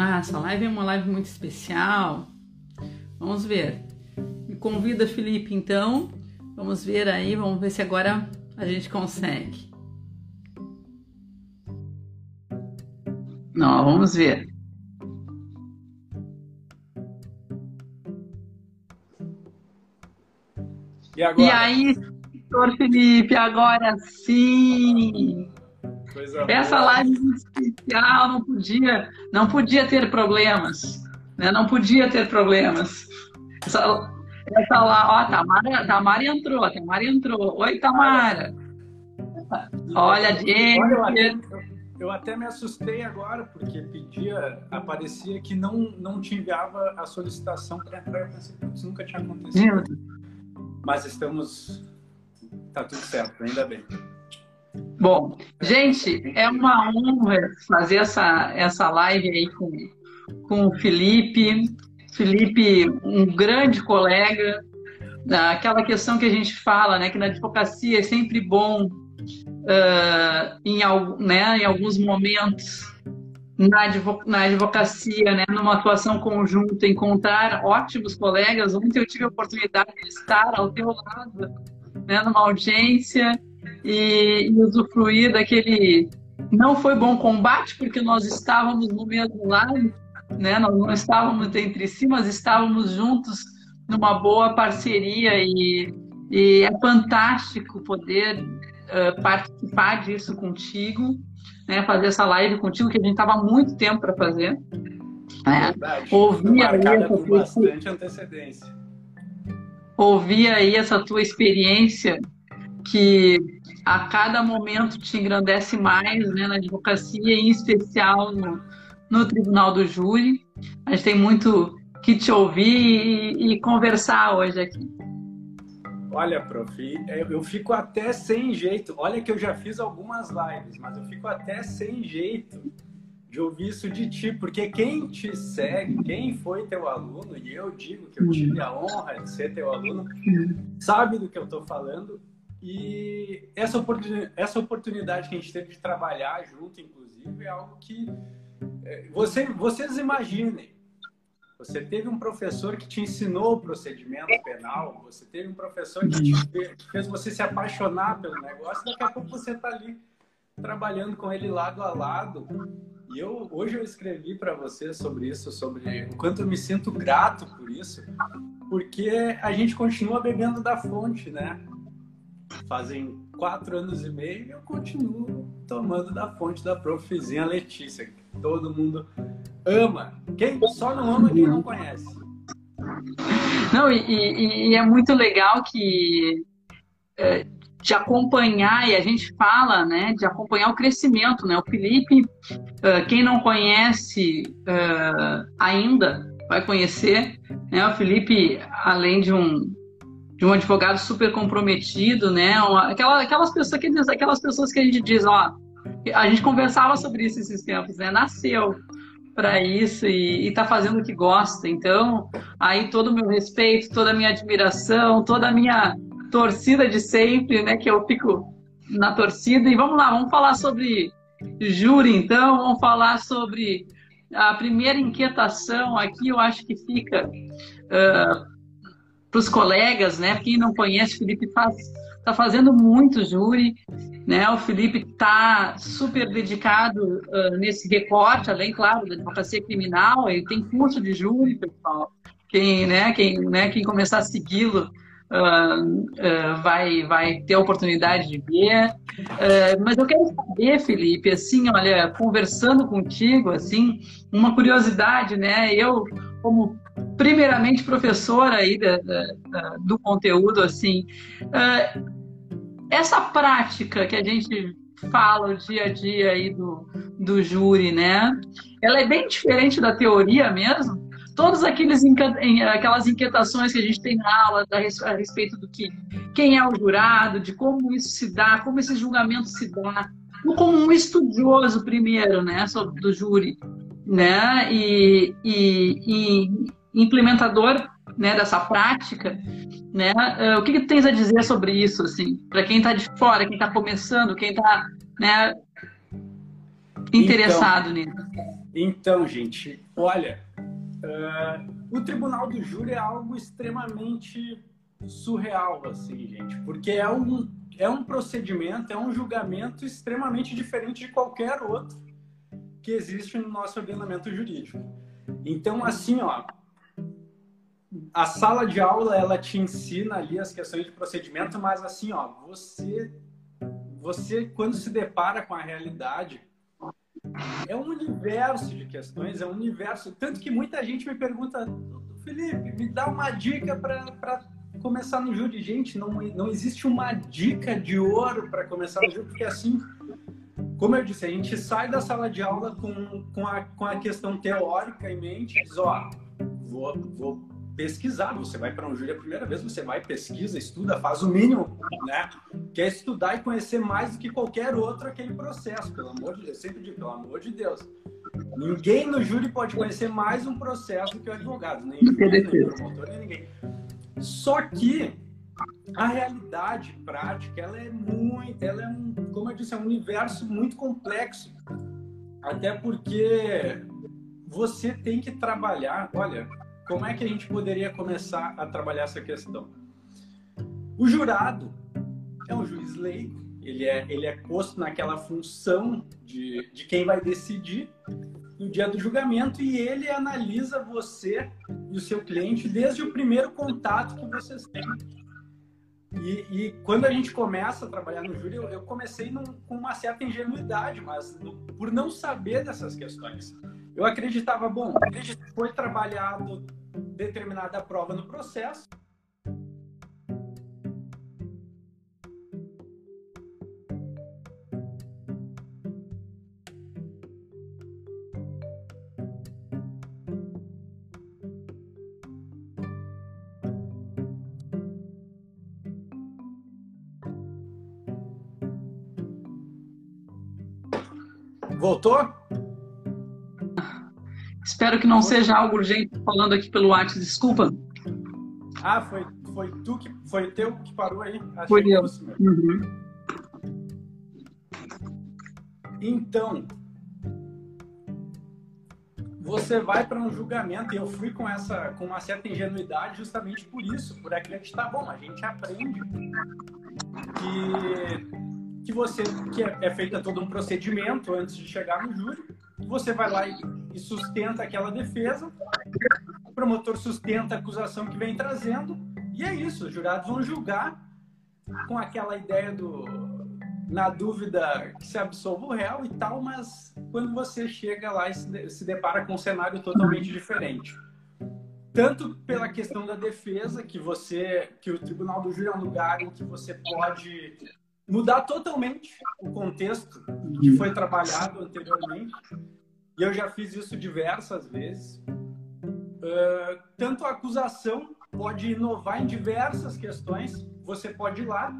Ah, essa live é uma live muito especial. Vamos ver. Me convida, Felipe, então. Vamos ver aí, vamos ver se agora a gente consegue. Não, vamos ver. E, agora? e aí, doutor Felipe, agora sim! Coisa Essa boa. live especial não podia, não podia ter problemas, né? Não podia ter problemas. Essa, essa lá, ó, Tamara, Tamara entrou, Tamara entrou. Oi, Tamara. Olha, gente. Olha, eu, até, me assustei agora, porque pedia, aparecia que não, não te enviava a solicitação para entrar. Isso nunca tinha acontecido. Mas estamos. Tá tudo certo, ainda bem. Bom, gente, é uma honra fazer essa, essa live aí com, com o Felipe. Felipe, um grande colega. Aquela questão que a gente fala, né, que na advocacia é sempre bom, uh, em, né, em alguns momentos, na, na advocacia, né, numa atuação conjunta, encontrar ótimos colegas. Ontem eu tive a oportunidade de estar ao teu lado, né, numa audiência, e, e usufruir daquele. Não foi bom combate, porque nós estávamos no mesmo lado, né? nós não estávamos entre si, mas estávamos juntos numa boa parceria e, e é fantástico poder uh, participar disso contigo, né? fazer essa live contigo, que a gente estava muito tempo para fazer. Né? Ouvir aí essa tua... bastante antecedência. Ouvir aí essa tua experiência que a cada momento te engrandece mais né, na advocacia, em especial no, no Tribunal do Júri. A gente tem muito que te ouvir e, e conversar hoje aqui. Olha, prof, eu fico até sem jeito. Olha que eu já fiz algumas lives, mas eu fico até sem jeito de ouvir isso de ti, porque quem te segue, quem foi teu aluno, e eu digo que eu tive a honra de ser teu aluno, sabe do que eu estou falando e essa oportunidade, essa oportunidade que a gente teve de trabalhar junto, inclusive, é algo que é, você, vocês imaginem. Você teve um professor que te ensinou o procedimento penal, você teve um professor que, te fez, que fez você se apaixonar pelo negócio, daqui a pouco você está ali trabalhando com ele lado a lado. E eu hoje eu escrevi para você sobre isso, sobre o quanto eu me sinto grato por isso, porque a gente continua bebendo da fonte, né? Fazem quatro anos e meio e eu continuo tomando da fonte da profezinha Letícia, que todo mundo ama. Quem só não ama quem não conhece. Não, e, e, e é muito legal que é, de acompanhar, e a gente fala, né, de acompanhar o crescimento, né? O Felipe, uh, quem não conhece uh, ainda, vai conhecer, né? O Felipe, além de um de um advogado super comprometido, né? Uma, aquela, aquelas, pessoas que, aquelas pessoas que a gente diz, ó, a gente conversava sobre isso esses tempos, né? Nasceu para isso e está fazendo o que gosta. Então, aí todo o meu respeito, toda a minha admiração, toda a minha torcida de sempre, né? Que eu fico na torcida. E vamos lá, vamos falar sobre júri, então, vamos falar sobre a primeira inquietação aqui, eu acho que fica. Uh, para os colegas, né? Quem não conhece, o Felipe faz, está fazendo muito júri, né? O Felipe está super dedicado uh, nesse recorte, além, claro, da advocacia criminal. Ele tem curso de júri, pessoal. Quem, né? Quem, né? Quem começar a segui-lo Uh, uh, vai, vai ter a oportunidade de ver. Mas eu quero saber, Felipe, assim, olha, conversando contigo, assim, uma curiosidade, né? Eu, como primeiramente professora aí da, da, do conteúdo, assim, uh, essa prática que a gente fala o dia a dia aí do, do júri, né? Ela é bem diferente da teoria mesmo. Todas aqueles, aquelas inquietações que a gente tem na aula a respeito do que quem é o jurado, de como isso se dá, como esse julgamento se dá, como um estudioso primeiro, né, do júri, né, e, e, e implementador né, dessa prática, né? Uh, o que, que tens a dizer sobre isso, assim, para quem está de fora, quem está começando, quem está, né, interessado então, nisso? Então, gente, olha, uh, o tribunal do júri é algo extremamente surreal, assim, gente, porque é um, é um procedimento, é um julgamento extremamente diferente de qualquer outro que existe no nosso ordenamento jurídico. Então, assim, ó, a sala de aula ela te ensina ali as questões de procedimento, mas assim, ó, você você quando se depara com a realidade é um universo de questões, é um universo tanto que muita gente me pergunta, Felipe, me dá uma dica para começar no júri. Gente, não não existe uma dica de ouro para começar no júri, porque assim como eu disse, a gente sai da sala de aula com, com, a, com a questão teórica em mente, diz, ó, vou, vou pesquisar. Você vai para um júri a primeira vez, você vai, pesquisa, estuda, faz o mínimo, né? Quer estudar e conhecer mais do que qualquer outro aquele processo, pelo amor de Deus. Eu sempre digo, pelo amor de Deus. Ninguém no júri pode conhecer mais um processo do que o advogado, nem o juiz, nem promotor, nem ninguém. Só que a realidade prática, ela é muito, ela é um, como eu disse, é um universo muito complexo. Até porque você tem que trabalhar, olha, como é que a gente poderia começar a trabalhar essa questão? O jurado é um juiz leigo, ele é, ele é posto naquela função de, de quem vai decidir no dia do julgamento e ele analisa você e o seu cliente desde o primeiro contato que vocês têm. E, e quando a gente começa a trabalhar no júri, eu, eu comecei num, com uma certa ingenuidade, mas no, por não saber dessas questões. Eu acreditava, bom, foi trabalhado determinada prova no processo. Voltou? Espero que não seja algo urgente falando aqui pelo WhatsApp, desculpa. Ah, foi, foi tu que foi teu que parou aí? Achei foi eu. Uhum. Então, você vai para um julgamento e eu fui com essa com uma certa ingenuidade justamente por isso, por acreditar, bom, a gente aprende que que você que é, é feito todo um procedimento antes de chegar no júri você vai lá e sustenta aquela defesa, o promotor sustenta a acusação que vem trazendo, e é isso, os jurados vão julgar com aquela ideia do na dúvida que se absolva o réu e tal, mas quando você chega lá e se depara com um cenário totalmente diferente. Tanto pela questão da defesa, que você que o tribunal do júri é um lugar em que você pode mudar totalmente o contexto que foi trabalhado anteriormente. E eu já fiz isso diversas vezes. Uh, tanto a acusação pode inovar em diversas questões. Você pode ir lá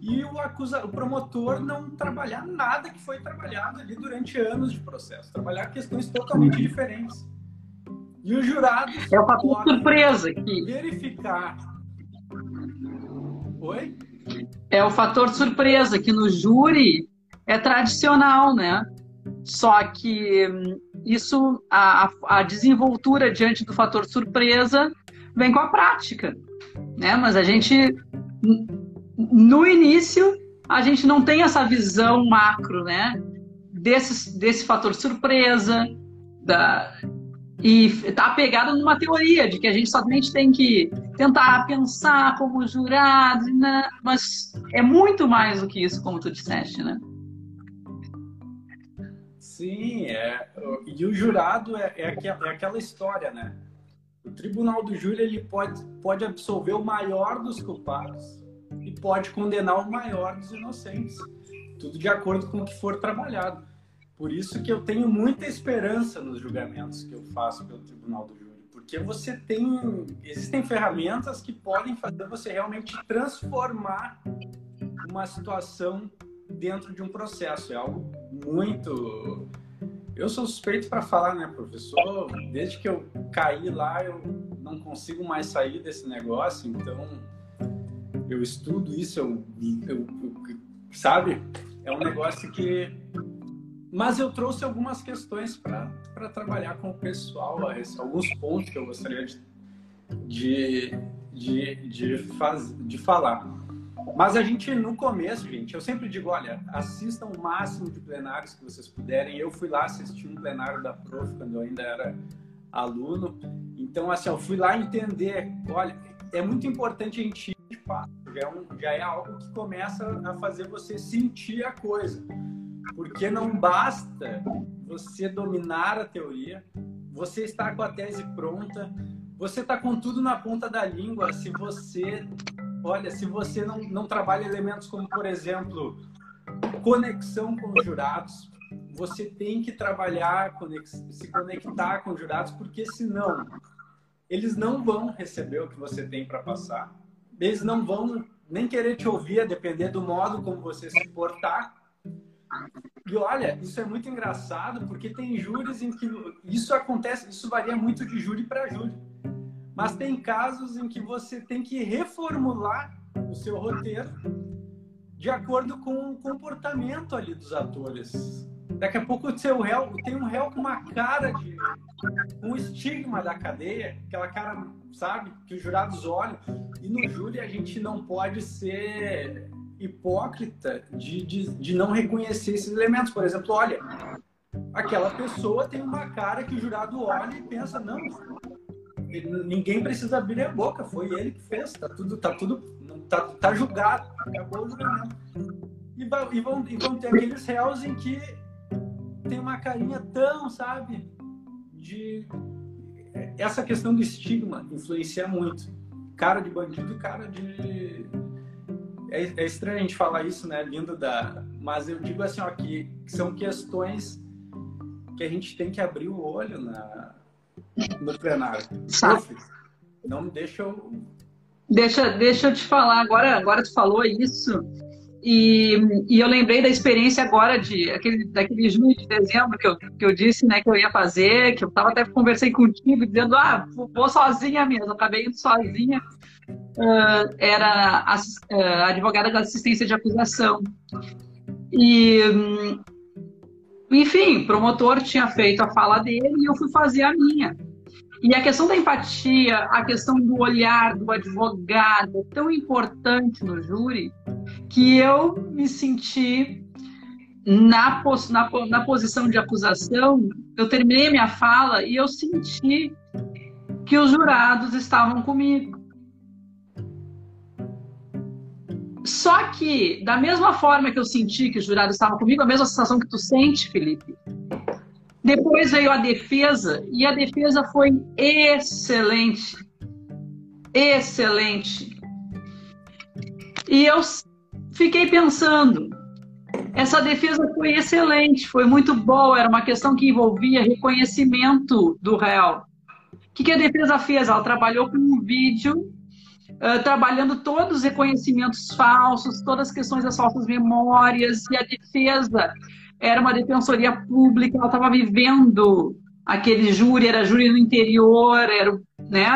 e o, acusa, o promotor não trabalhar nada que foi trabalhado ali durante anos de processo. Trabalhar questões totalmente diferentes. E o jurado é fator surpresa aqui. Verificar. Oi? É o fator surpresa, que no júri é tradicional, né? Só que hum, isso, a, a desenvoltura diante do fator surpresa vem com a prática, né? Mas a gente, no início, a gente não tem essa visão macro, né? Desse, desse fator surpresa, da, e está apegada numa teoria de que a gente somente tem que tentar pensar como jurado, né? mas é muito mais do que isso, como tu disseste, né? Sim, é. E o jurado é, é, aquela, é aquela história, né? O tribunal do júri ele pode, pode absolver o maior dos culpados e pode condenar o maior dos inocentes. Tudo de acordo com o que for trabalhado. Por isso que eu tenho muita esperança nos julgamentos que eu faço pelo Tribunal do Júri, porque você tem existem ferramentas que podem fazer você realmente transformar uma situação dentro de um processo. É algo muito eu sou suspeito para falar, né, professor? Desde que eu caí lá, eu não consigo mais sair desse negócio, então eu estudo isso, eu, eu, eu sabe? É um negócio que mas eu trouxe algumas questões para trabalhar com o pessoal, alguns pontos que eu gostaria de, de, de, de, faz, de falar. Mas a gente, no começo, gente, eu sempre digo, olha, assistam o máximo de plenários que vocês puderem. Eu fui lá assistir um plenário da Prof quando eu ainda era aluno. Então, assim, eu fui lá entender, olha, é muito importante a gente ir de fato, já é, um, já é algo que começa a fazer você sentir a coisa. Porque não basta você dominar a teoria, você está com a tese pronta, você está com tudo na ponta da língua se você, olha, se você não, não trabalha elementos como, por exemplo, conexão com os jurados, você tem que trabalhar, se conectar com os jurados, porque senão eles não vão receber o que você tem para passar, eles não vão nem querer te ouvir, a depender do modo como você se portar. E olha, isso é muito engraçado, porque tem júris em que isso acontece, isso varia muito de júri para júri. Mas tem casos em que você tem que reformular o seu roteiro de acordo com o comportamento ali dos atores. Daqui a pouco o seu réu tem um réu com uma cara de um estigma da cadeia, aquela cara, sabe, que os jurados olham. E no júri a gente não pode ser hipócrita de, de, de não reconhecer esses elementos. Por exemplo, olha, aquela pessoa tem uma cara que o jurado olha e pensa, não, ninguém precisa abrir a boca, foi ele que fez, tá tudo, tá tudo, tá, tá julgado, acabou o julgamento. E, e, vão, e vão ter aqueles réus em que tem uma carinha tão, sabe, de essa questão do estigma influencia muito. Cara de bandido e cara de é, é, estranho a gente falar isso, né? Lindo da, mas eu digo assim, ó, que são questões que a gente tem que abrir o olho na no plenário. Prof, não me deixa eu... Deixa, deixa eu te falar, agora, agora tu falou isso, e, e, eu lembrei da experiência agora de aquele, daquele junho de dezembro que eu, que eu disse né, que eu ia fazer, que eu tava até conversei contigo dizendo, ah, vou sozinha mesmo, acabei indo sozinha. Uh, era uh, advogada da assistência de acusação. E um, enfim, promotor tinha feito a fala dele e eu fui fazer a minha. E a questão da empatia, a questão do olhar do advogado é tão importante no júri que eu me senti na, na, na posição de acusação. Eu terminei minha fala e eu senti que os jurados estavam comigo. Só que, da mesma forma que eu senti que os jurados estavam comigo, a mesma sensação que tu sente, Felipe, depois veio a defesa, e a defesa foi excelente. Excelente. E eu fiquei pensando, essa defesa foi excelente, foi muito boa, era uma questão que envolvia reconhecimento do réu. O que, a defesa fez? Ela trabalhou com um vídeo trabalhando todos os reconhecimentos falsos, todas as questões das falsas memórias, e a defesa era uma defensoria pública, ela estava vivendo aquele júri, era júri no interior, era, né,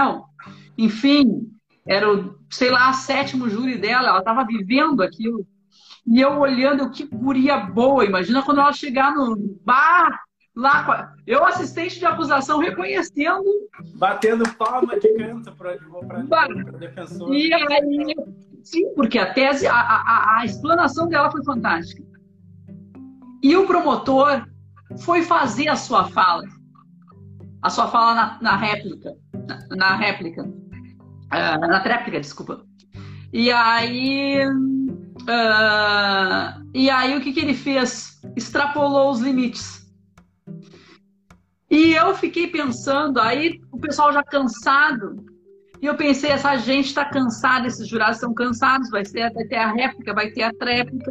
enfim, era o, sei lá, sétimo júri dela, ela estava vivendo aquilo. E eu olhando, que guria boa, imagina quando ela chegar no bar, lá, eu assistente de acusação reconhecendo. Batendo palma de canto para o defensor. E aí, sim, porque a tese, a, a, a explanação dela foi fantástica. E o promotor foi fazer a sua fala. A sua fala na, na réplica. Na, na réplica. Uh, na tréplica, desculpa. E aí. Uh, e aí o que, que ele fez? Extrapolou os limites. E eu fiquei pensando, aí o pessoal já cansado, e eu pensei, essa gente está cansada, esses jurados estão cansados, vai, ser, vai ter a réplica, vai ter a tréplica.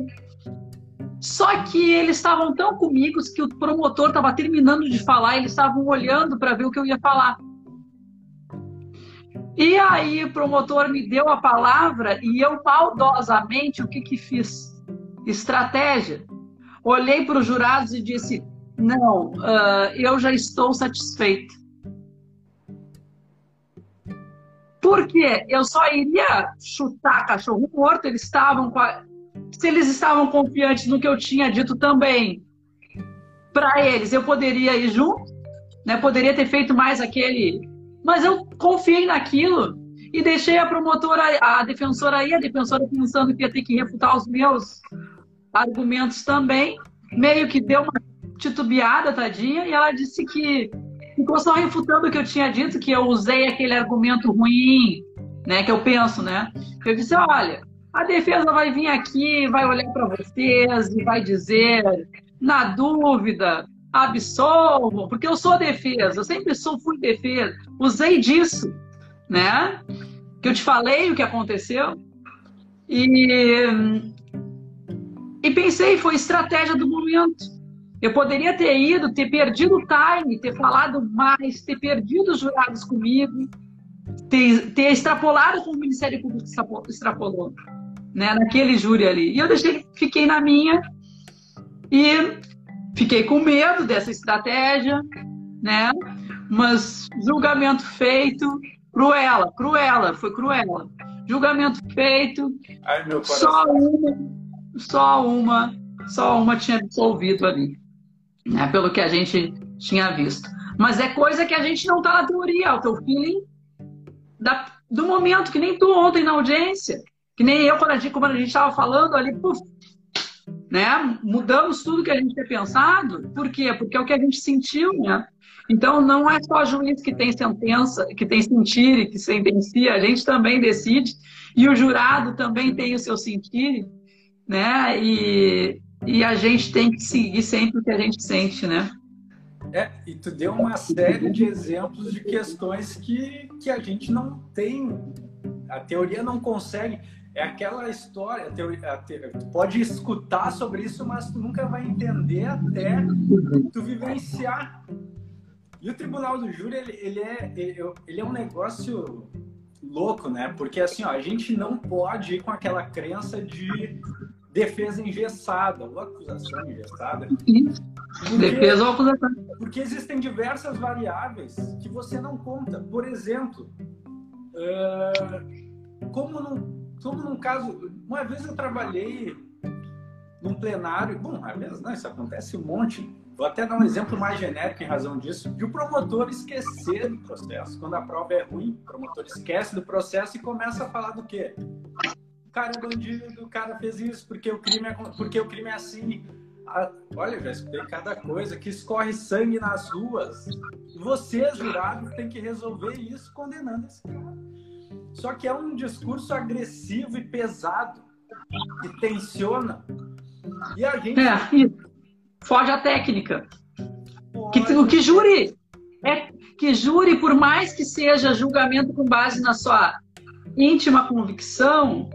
Só que eles estavam tão comigo que o promotor estava terminando de falar, eles estavam olhando para ver o que eu ia falar. E aí o promotor me deu a palavra e eu maldosamente o que que fiz? Estratégia. Olhei para os jurados e disse: não, uh, eu já estou satisfeito. Porque eu só iria chutar cachorro morto, eles estavam a... se eles estavam confiantes no que eu tinha dito também. para eles, eu poderia ir junto, né? Poderia ter feito mais aquele, mas eu confiei naquilo e deixei a promotora, a defensora aí, a defensora pensando que ia ter que refutar os meus argumentos também, meio que deu uma titubeada, tadinha, e ela disse que ficou só refutando o que eu tinha dito, que eu usei aquele argumento ruim, né, que eu penso, né? Eu disse, olha, a defesa vai vir aqui, vai olhar para vocês e vai dizer, na dúvida, absolvam, porque eu sou defesa, eu sempre sou, fui defesa, usei disso, né? Que eu te falei o que aconteceu. E, e pensei, foi estratégia do momento. Eu poderia ter ido, ter perdido o time, ter falado mais, ter perdido os jurados comigo, ter, ter extrapolado como o Ministério Público extrapolou, né, naquele júri ali. E eu deixei, fiquei na minha e fiquei com medo dessa estratégia, né? Mas julgamento feito, cruela, cruela, foi cruela. Julgamento feito, Ai, só uma, só uma, só uma tinha dissolvido ali né, pelo que a gente tinha visto. Mas é coisa que a gente não está na teoria, é o teu feeling da, do momento, que nem tu ontem na audiência, que nem eu quando a gente como estava falando ali, puf, né? Mudamos tudo que a gente tinha pensado. Por quê? Porque é o que a gente sentiu, né? Então não é só juiz que tem sentença, que tem sentir e que sentencia, a gente também decide e o jurado também tem o seu sentir, né? E, e a gente tem que seguir sempre o que a gente sente, né? É, e tu deu uma série de exemplos de questões que, que a gente não tem, a teoria não consegue. É aquela história, tu pode escutar sobre isso, mas tu nunca vai entender até tu vivenciar. E o tribunal do júri, ele, ele é, ele, é um negócio louco, né? Porque assim, ó, a gente não pode ir com aquela crença de defesa engessada ou acusação engessada. Porque, defesa ou acusação. Porque existem diversas variáveis que você não conta. Por exemplo, uh, como, num, como num caso. Uma vez eu trabalhei num plenário. Bom, às vezes não, isso acontece um monte. Vou até dar um exemplo mais genérico em razão disso, de o promotor esquecer do processo. Quando a prova é ruim, o promotor esquece do processo e começa a falar do quê? o cara é bandido, o cara fez isso, porque o crime é, porque o crime é assim. Ah, olha, já escutei cada coisa, que escorre sangue nas ruas. Vocês, jurados, têm que resolver isso condenando esse cara. Só que é um discurso agressivo e pesado, que tensiona. E a gente. É, foge a técnica. Que, o que jure é que jure, por mais que seja julgamento com base na sua íntima convicção,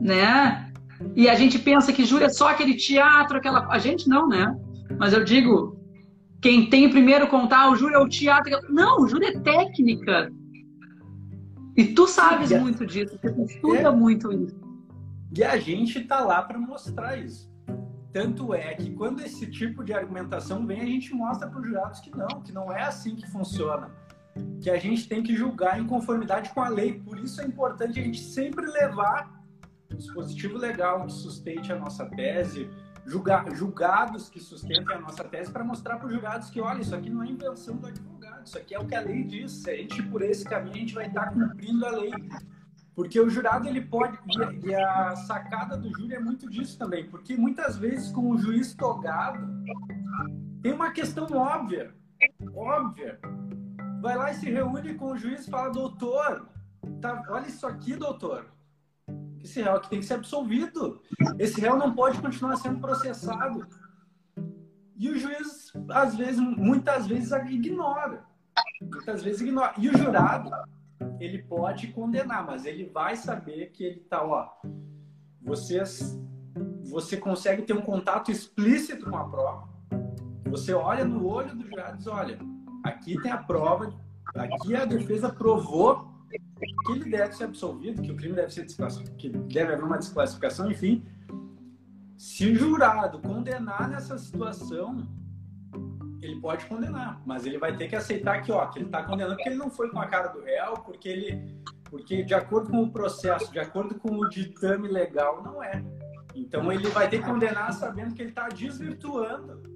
né? E a gente pensa que júri é só aquele teatro, aquela. A gente não, né? Mas eu digo, quem tem primeiro contar, o júri é o teatro. Não, o júri é técnica. E tu sabes Sim, muito disso, você estuda é... muito isso. E a gente tá lá para mostrar isso. Tanto é que quando esse tipo de argumentação vem, a gente mostra para os jurados que não, que não é assim que funciona. Que a gente tem que julgar em conformidade com a lei. Por isso é importante a gente sempre levar um dispositivo legal que sustente a nossa tese, julga, julgados que sustentem a nossa tese, para mostrar para os julgados que, olha, isso aqui não é invenção do advogado, isso aqui é o que a lei diz. Se a gente por esse caminho, a gente vai estar cumprindo a lei. Porque o jurado, ele pode. E a sacada do júri é muito disso também. Porque muitas vezes, com o juiz togado, tem uma questão óbvia. Óbvia. Vai lá e se reúne com o juiz e fala: doutor, tá, olha isso aqui, doutor esse réu aqui tem que ser absolvido. Esse réu não pode continuar sendo processado. E o juiz, às vezes, muitas vezes, ignora. Muitas vezes ignora. E o jurado, ele pode condenar, mas ele vai saber que ele tá, ó, vocês, você consegue ter um contato explícito com a prova. Você olha no olho do jurado e diz, olha, aqui tem a prova, aqui a defesa provou que ele deve ser absolvido, que o crime deve ser que deve haver uma desclassificação, enfim. Se o jurado condenar nessa situação, ele pode condenar, mas ele vai ter que aceitar que, ó, que ele está condenando porque ele não foi com a cara do réu, porque ele, porque de acordo com o processo, de acordo com o ditame legal, não é. Então ele vai ter que condenar sabendo que ele está desvirtuando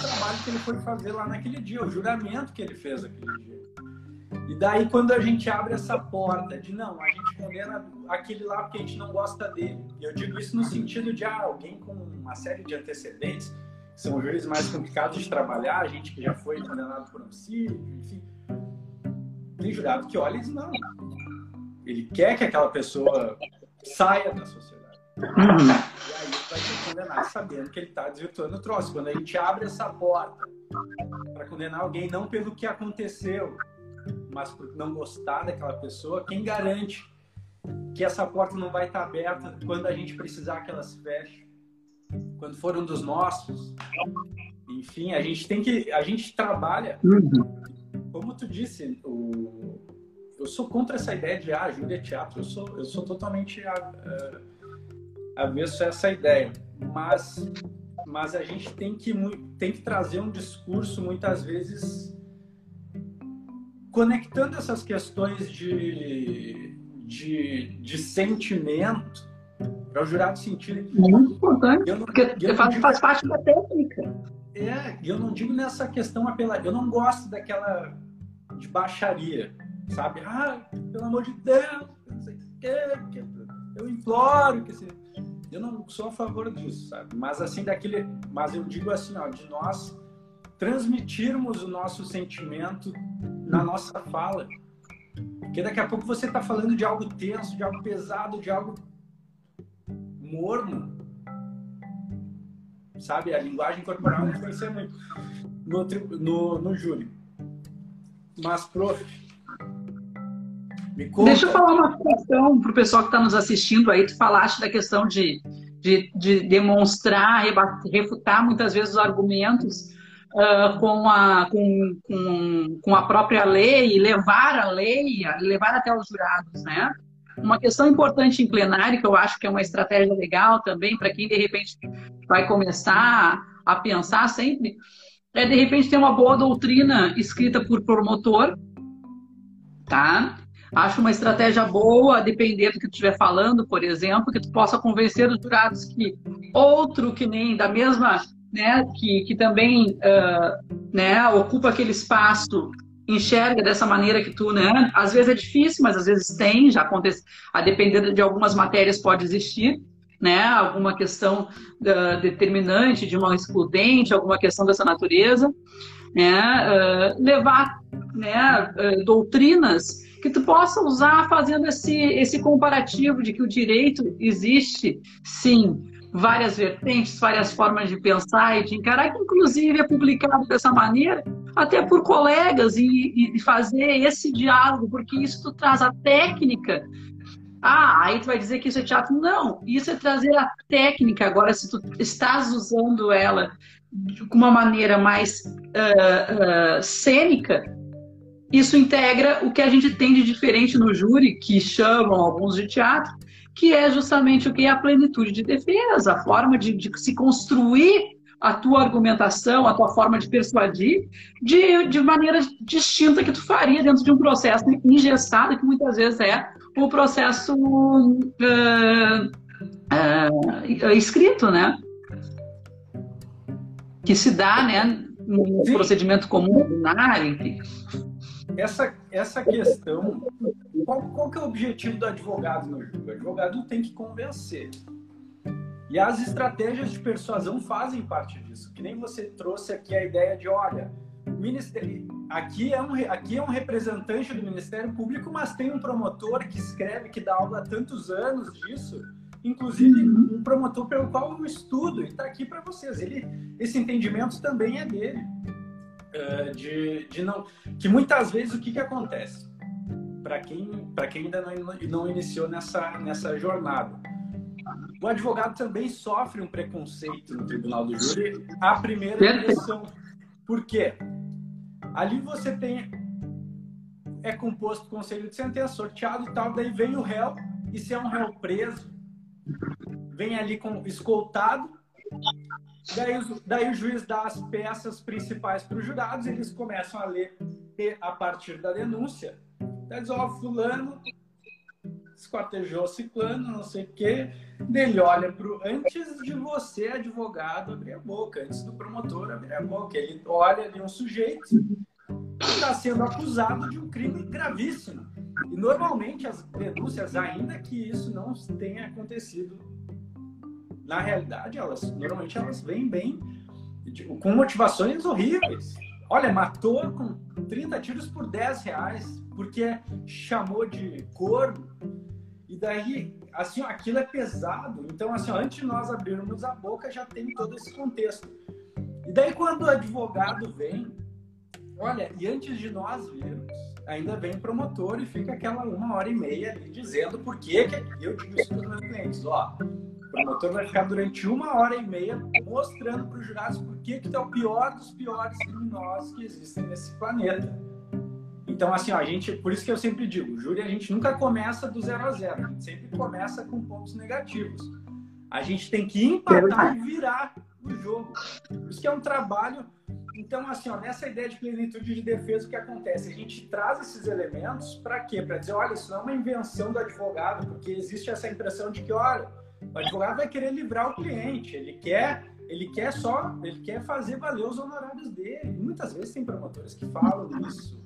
trabalho que ele foi fazer lá naquele dia, o juramento que ele fez aquele dia. E daí, quando a gente abre essa porta de não, a gente condena aquele lá porque a gente não gosta dele. Eu digo isso no sentido de ah, alguém com uma série de antecedentes, são juízes mais complicados de trabalhar, a gente que já foi condenado por homicídio, enfim. Tem jurado que olha e diz não. Ele quer que aquela pessoa saia da sociedade. E aí vai ser condenado sabendo que ele está desvirtuando o troço. Quando a gente abre essa porta para condenar alguém não pelo que aconteceu, mas por não gostar daquela pessoa, quem garante que essa porta não vai estar aberta quando a gente precisar que ela se feche? Quando for um dos nossos? Enfim, a gente tem que. A gente trabalha. Como tu disse, o, eu sou contra essa ideia de ah, Júlia é teatro. Eu sou, eu sou totalmente avesso a essa ideia. Mas, mas a gente tem que, tem que trazer um discurso, muitas vezes, conectando essas questões de, de, de sentimento para o jurado sentir. Muito importante, não, porque faz, digo, faz parte da técnica. É, e eu não digo nessa questão apela. Eu não gosto daquela de baixaria, sabe? Ah, pelo amor de Deus, não sei o que, eu imploro que se. Eu não sou a favor disso, sabe? Mas assim, daquele. Mas eu digo assim, ó, de nós transmitirmos o nosso sentimento na nossa fala. Porque daqui a pouco você está falando de algo tenso, de algo pesado, de algo morno. Sabe? A linguagem corporal influencia muito no, no, no júri. Mas, prof. Deixa eu falar uma questão para o pessoal que está nos assistindo aí. Tu falaste da questão de, de, de demonstrar, refutar muitas vezes os argumentos uh, com, a, com, com, com, a própria lei, levar a lei, levar até os jurados, né? Uma questão importante em plenário, que eu acho que é uma estratégia legal também, para quem de repente vai começar a pensar sempre, é de repente ter uma boa doutrina escrita por promotor, tá? Acho uma estratégia boa, depender do que tu estiver falando, por exemplo, que tu possa convencer os jurados que outro que nem da mesma né, que, que também uh, né, ocupa aquele espaço, enxerga dessa maneira que tu, né? Às vezes é difícil, mas às vezes tem, já acontece, a depender de algumas matérias pode existir, né? Alguma questão uh, determinante, de uma excludente, alguma questão dessa natureza, né? Uh, levar, né? doutrinas que tu possa usar fazendo esse, esse comparativo de que o direito existe, sim, várias vertentes, várias formas de pensar e de encarar, que inclusive é publicado dessa maneira, até por colegas, e, e fazer esse diálogo, porque isso tu traz a técnica. Ah, aí tu vai dizer que isso é teatro. Não, isso é trazer a técnica. Agora, se tu estás usando ela de uma maneira mais uh, uh, cênica, isso integra o que a gente tem de diferente no júri, que chamam alguns de teatro, que é justamente o que é a plenitude de defesa, a forma de, de se construir a tua argumentação, a tua forma de persuadir, de, de maneira distinta que tu faria dentro de um processo engessado, que muitas vezes é o processo uh, uh, escrito, né? Que se dá, né, no procedimento comum, ordinário, enfim essa, essa questão, qual, qual que é o objetivo do advogado no jogo? O advogado tem que convencer. E as estratégias de persuasão fazem parte disso. Que nem você trouxe aqui a ideia de, olha, ministério, aqui é um, aqui é um representante do Ministério Público, mas tem um promotor que escreve, que dá aula há tantos anos disso, inclusive um promotor pelo qual eu estudo e está aqui para vocês. Ele, esse entendimento também é dele. Eh, de, de não. Que muitas vezes o que, que acontece? Para quem, quem ainda não, não iniciou nessa, nessa jornada. O advogado também sofre um preconceito no tribunal do júri a primeira eleição. Por quê? Ali você tem. É composto conselho de sentença, sorteado e tal, daí vem o réu, e se é um réu preso, vem ali com escoltado, Daí, daí, o juiz dá as peças principais para os jurados, eles começam a ler a partir da denúncia. Daí diz, ó, fulano esquartejou ciclano, não sei o quê. Ele olha pro antes de você, advogado, abrir a boca, antes do promotor abrir a boca. Ele olha ali um sujeito que está sendo acusado de um crime gravíssimo. E normalmente as denúncias, ainda que isso não tenha acontecido, na realidade, elas normalmente elas vêm bem com motivações horríveis. Olha, matou com 30 tiros por 10 reais, porque chamou de corno. E daí, assim, aquilo é pesado. Então, assim, ó, antes de nós abrirmos a boca, já tem todo esse contexto. E daí, quando o advogado vem, olha, e antes de nós virmos, ainda vem promotor e fica aquela uma hora e meia ali dizendo por que que eu digo isso para os meus clientes, ó, o promotor vai ficar durante uma hora e meia mostrando para os jurados por que que é o pior dos piores criminosos que existem nesse planeta. Então, assim, ó, a gente, por isso que eu sempre digo, júri a gente nunca começa do zero a zero, a gente sempre começa com pontos negativos. A gente tem que empatar e virar o jogo. Por isso que é um trabalho então, assim, ó, nessa ideia de plenitude de defesa, o que acontece? A gente traz esses elementos para quê? Para dizer, olha, isso não é uma invenção do advogado, porque existe essa impressão de que, olha, o advogado vai querer livrar o cliente, ele quer, ele quer só, ele quer fazer valer os honorários dele. Muitas vezes tem promotores que falam isso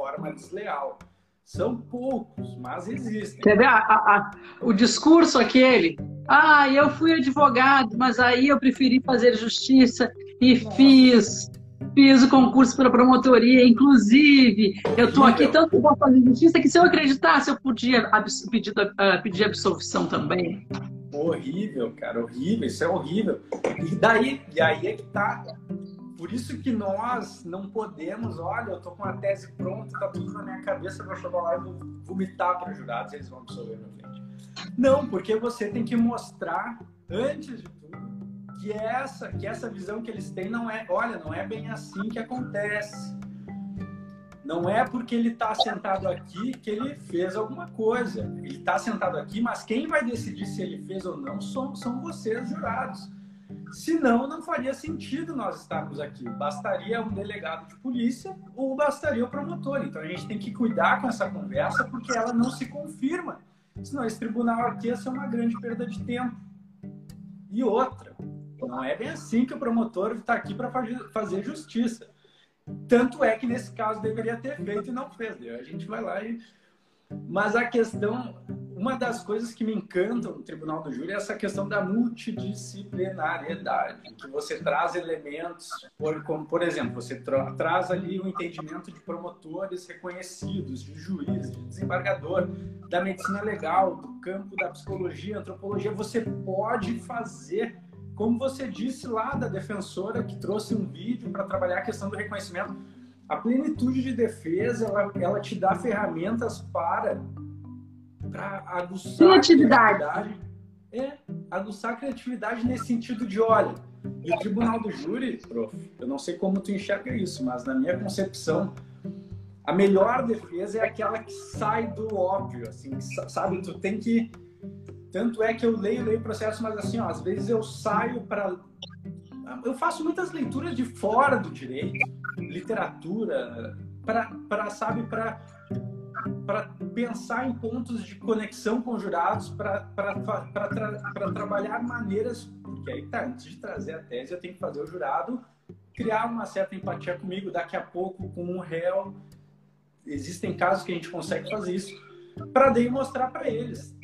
forma desleal. São poucos, mas existem. Ver a, a, o discurso aquele? Ah, eu fui advogado, mas aí eu preferi fazer justiça e Nossa. fiz Fiz o concurso para promotoria, inclusive. Eu estou aqui tanto para fazer justiça que se eu acreditasse, eu podia pedir, uh, pedir absolvição também. Horrível, cara, horrível, isso é horrível. E daí, e aí é que tá. Por isso que nós não podemos, olha, eu tô com a tese pronta, tá tudo na minha cabeça, vou chegar lá e vou vomitar para os jurados, eles vão absolver meu cliente. Não, porque você tem que mostrar, antes de que essa, que essa visão que eles têm não é, olha, não é bem assim que acontece. Não é porque ele está sentado aqui que ele fez alguma coisa. Ele está sentado aqui, mas quem vai decidir se ele fez ou não são, são vocês, jurados. Senão, não faria sentido nós estarmos aqui. Bastaria um delegado de polícia ou bastaria o promotor. Então, a gente tem que cuidar com essa conversa porque ela não se confirma. Senão, esse tribunal aqui ia ser uma grande perda de tempo. E outra, não é bem assim que o promotor está aqui para fazer justiça. Tanto é que nesse caso deveria ter feito e não fez. A gente vai lá e. Mas a questão, uma das coisas que me encantam no Tribunal do Júri é essa questão da multidisciplinariedade, que você traz elementos, por, como por exemplo, você tra traz ali o um entendimento de promotores reconhecidos, de juiz, de desembargador, da medicina legal, do campo da psicologia, antropologia. Você pode fazer como você disse lá da defensora que trouxe um vídeo para trabalhar a questão do reconhecimento, a plenitude de defesa ela, ela te dá ferramentas para para aguçar criatividade. a criatividade. É, aguçar a criatividade nesse sentido de, olha, e o tribunal do júri, prof, eu não sei como tu enxerga isso, mas na minha concepção, a melhor defesa é aquela que sai do óbvio, assim, sabe, tu tem que tanto é que eu leio, leio o processo, mas assim, ó, às vezes eu saio para. Eu faço muitas leituras de fora do direito, literatura, para, sabe, para para pensar em pontos de conexão com jurados, para tra trabalhar maneiras, porque aí tá, antes de trazer a tese, eu tenho que fazer o jurado criar uma certa empatia comigo, daqui a pouco com um réu. Existem casos que a gente consegue fazer isso, para daí mostrar para eles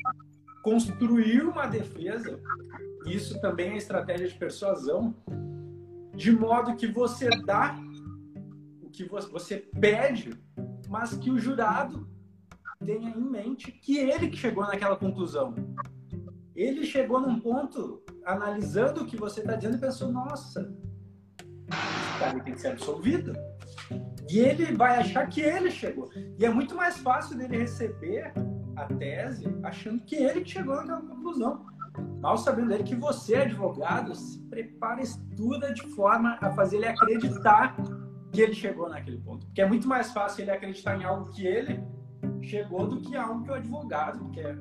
construir uma defesa, isso também é estratégia de persuasão, de modo que você dá o que você pede, mas que o jurado tenha em mente que ele que chegou naquela conclusão. Ele chegou num ponto, analisando o que você está dizendo, e pensou: nossa, esse cara tem que ser absolvido. E ele vai achar que ele chegou. E é muito mais fácil dele receber a tese achando que ele que chegou naquela conclusão. Mal sabendo ele que você, advogado, se prepara, estuda de forma a fazer ele acreditar que ele chegou naquele ponto. Porque é muito mais fácil ele acreditar em algo que ele chegou do que algo que o advogado quer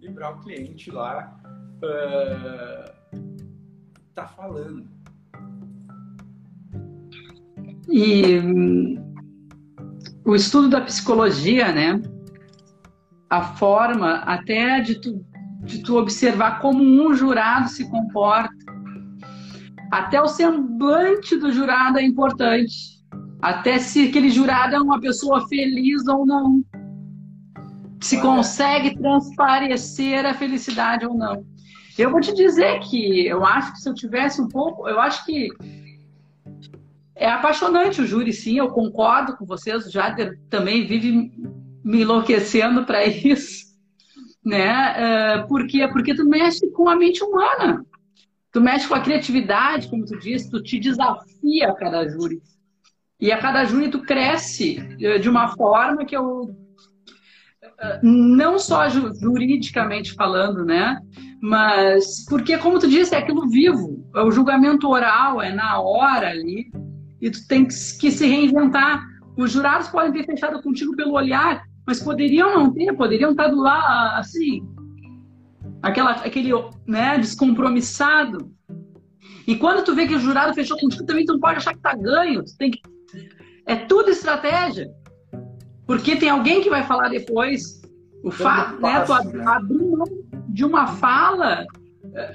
livrar o cliente lá uh, tá falando. E hum, o estudo da psicologia, né? a forma até de tu, de tu observar como um jurado se comporta. Até o semblante do jurado é importante. Até se aquele jurado é uma pessoa feliz ou não. Se consegue transparecer a felicidade ou não. Eu vou te dizer que eu acho que se eu tivesse um pouco, eu acho que é apaixonante o júri, sim, eu concordo com vocês. O Jader também vive me enlouquecendo para isso, né? Uh, por quê? Porque tu mexe com a mente humana. Tu mexe com a criatividade, como tu disse, tu te desafia a cada júri. E a cada júri tu cresce uh, de uma forma que eu uh, não só juridicamente falando, né? Mas porque, como tu disse, é aquilo vivo, é o julgamento oral, é na hora ali, e tu tem que, se reinventar. Os jurados podem ter fechado contigo pelo olhar, mas poderiam não ter, poderiam estar do lá assim, aquela, aquele né, descompromissado. E quando tu vê que o jurado fechou contigo, também tu não pode achar que tá ganho. Tu tem que... É tudo estratégia. Porque tem alguém que vai falar depois. O fato, né, tu abrir mão de uma fala é,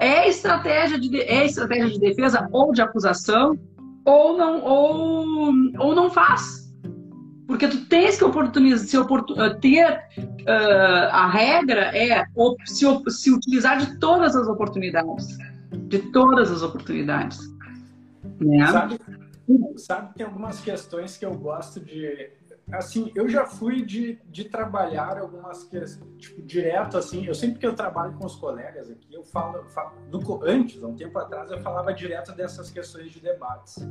é estratégia de, é estratégia de defesa ou de acusação, ou não, ou, ou não faz. Porque tu tens que oportunizar, se oportun, eh, ter uh, a regra é se, se utilizar de todas as oportunidades. De todas as oportunidades. Né? Sabe, sabe tem algumas questões que eu gosto de. Assim, eu já fui de, de trabalhar algumas questões, tipo, direto, assim. Eu sempre que eu trabalho com os colegas aqui, eu falo, eu falo antes, há um tempo atrás, eu falava direto dessas questões de debates,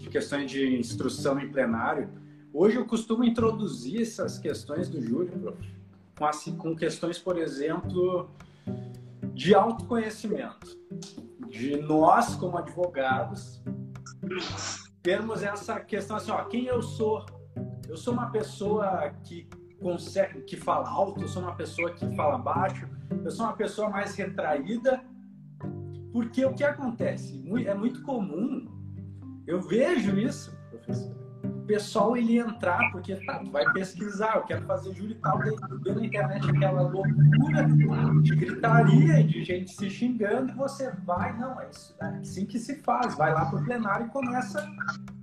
de questões de instrução em plenário Hoje eu costumo introduzir essas questões do júri, com, com questões, por exemplo, de autoconhecimento. De nós, como advogados, termos essa questão assim, ó, quem eu sou? Eu sou uma pessoa que consegue, que fala alto, eu sou uma pessoa que fala baixo, eu sou uma pessoa mais retraída, porque o que acontece? É muito comum, eu vejo isso, professor, pessoal ele entrar, porque tá, vai pesquisar, eu quero fazer júri tal, tu na internet aquela loucura de gritaria, de gente se xingando, você vai, não, é isso, é assim que se faz, vai lá pro plenário e começa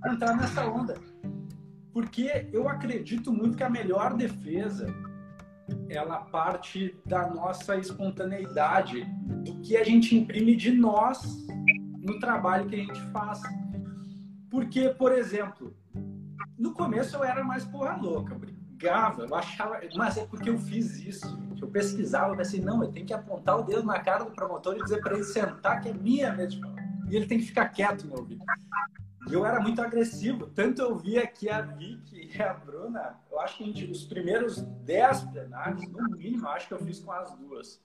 a entrar nessa onda. Porque eu acredito muito que a melhor defesa ela parte da nossa espontaneidade, do que a gente imprime de nós no trabalho que a gente faz. Porque, por exemplo, no começo eu era mais porra louca, brigava, eu achava, mas é porque eu fiz isso. Eu pesquisava, eu pensei, não, eu tenho que apontar o dedo na cara do promotor e dizer para ele sentar que é minha vez E ele tem que ficar quieto no ouvido. E eu era muito agressivo, tanto eu via que a Vicky e a Bruna, eu acho que a gente, os primeiros 10 plenários, no mínimo, acho que eu fiz com as duas.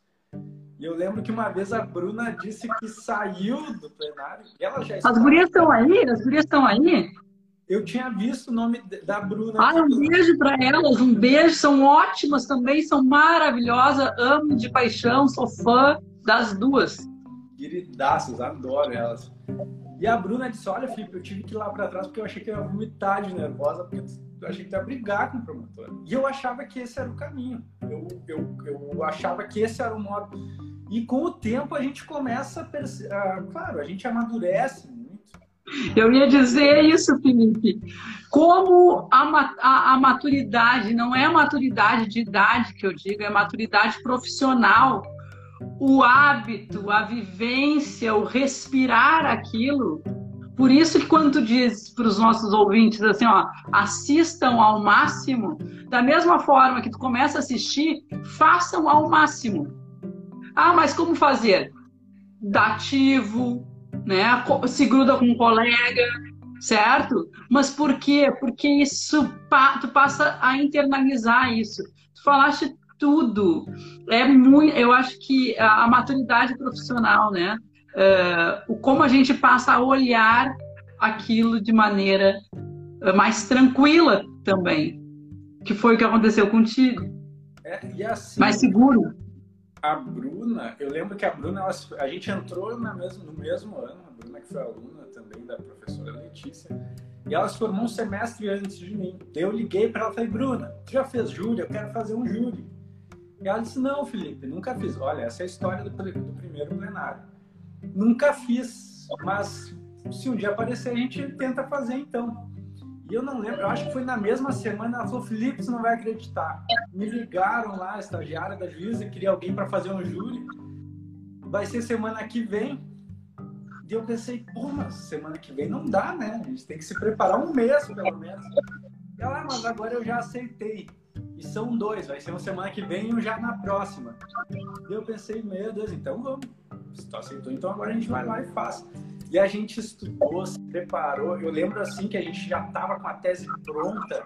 E eu lembro que uma vez a Bruna disse que saiu do plenário. Ela já As gurias estão aí? As gurias estão aí? Eu tinha visto o nome da Bruna. Ah, um beijo para elas, um beijo. São ótimas também, são maravilhosas. Amo de paixão, sou fã das duas. Queridaças, adoro elas. E a Bruna disse: Olha, Felipe, eu tive que ir lá para trás porque eu achei que eu ia vomitar de nervosa, porque eu achei que ia brigar com o promotor. E eu achava que esse era o caminho. Eu, eu, eu achava que esse era o modo. E com o tempo a gente começa a perceber. Ah, claro, a gente amadurece eu ia dizer isso, Felipe. Como a, a, a, maturidade, não é a maturidade de idade que eu digo, é maturidade profissional. O hábito, a vivência, o respirar aquilo. Por isso que quando tu diz para os nossos ouvintes assim, ó, assistam ao máximo, da mesma forma que tu começa a assistir, façam ao máximo. Ah, mas como fazer? Dativo, né? Se gruda com um colega, certo? Mas por quê? Porque isso tu passa a internalizar isso. Tu falaste tudo. É muito, eu acho que a, maturidade profissional, né? Uh, o como a gente passa a olhar aquilo de maneira uh, mais tranquila também, que foi o que aconteceu contigo. É, assim, mais seguro a Bruna, eu lembro que a Bruna, ela, a gente entrou na mesmo, no mesmo ano, a Bruna que foi aluna também da professora Letícia. E ela se formou um semestre antes de mim. Eu liguei para ela e falei, Bruna, tu já fez júri? Eu quero fazer um júri. E ela disse, não, Felipe, nunca fiz. Olha, essa é a história do, do primeiro plenário. Nunca fiz, mas se um dia aparecer, a gente tenta fazer então. E eu não lembro, eu acho que foi na mesma semana, ela falou, Felipe, você não vai acreditar. Me ligaram lá, a estagiária da juíza, queria alguém para fazer um júri. Vai ser semana que vem. E eu pensei, pô, mas semana que vem não dá, né? A gente tem que se preparar um mês, pelo menos. E ela, ah, mas agora eu já aceitei. E são dois, vai ser uma semana que vem e um já na próxima. E eu pensei, meu Deus, então vamos. Se tu aceitou, então agora a gente vai lá e faz. E a gente estudou, se preparou. Eu lembro assim que a gente já estava com a tese pronta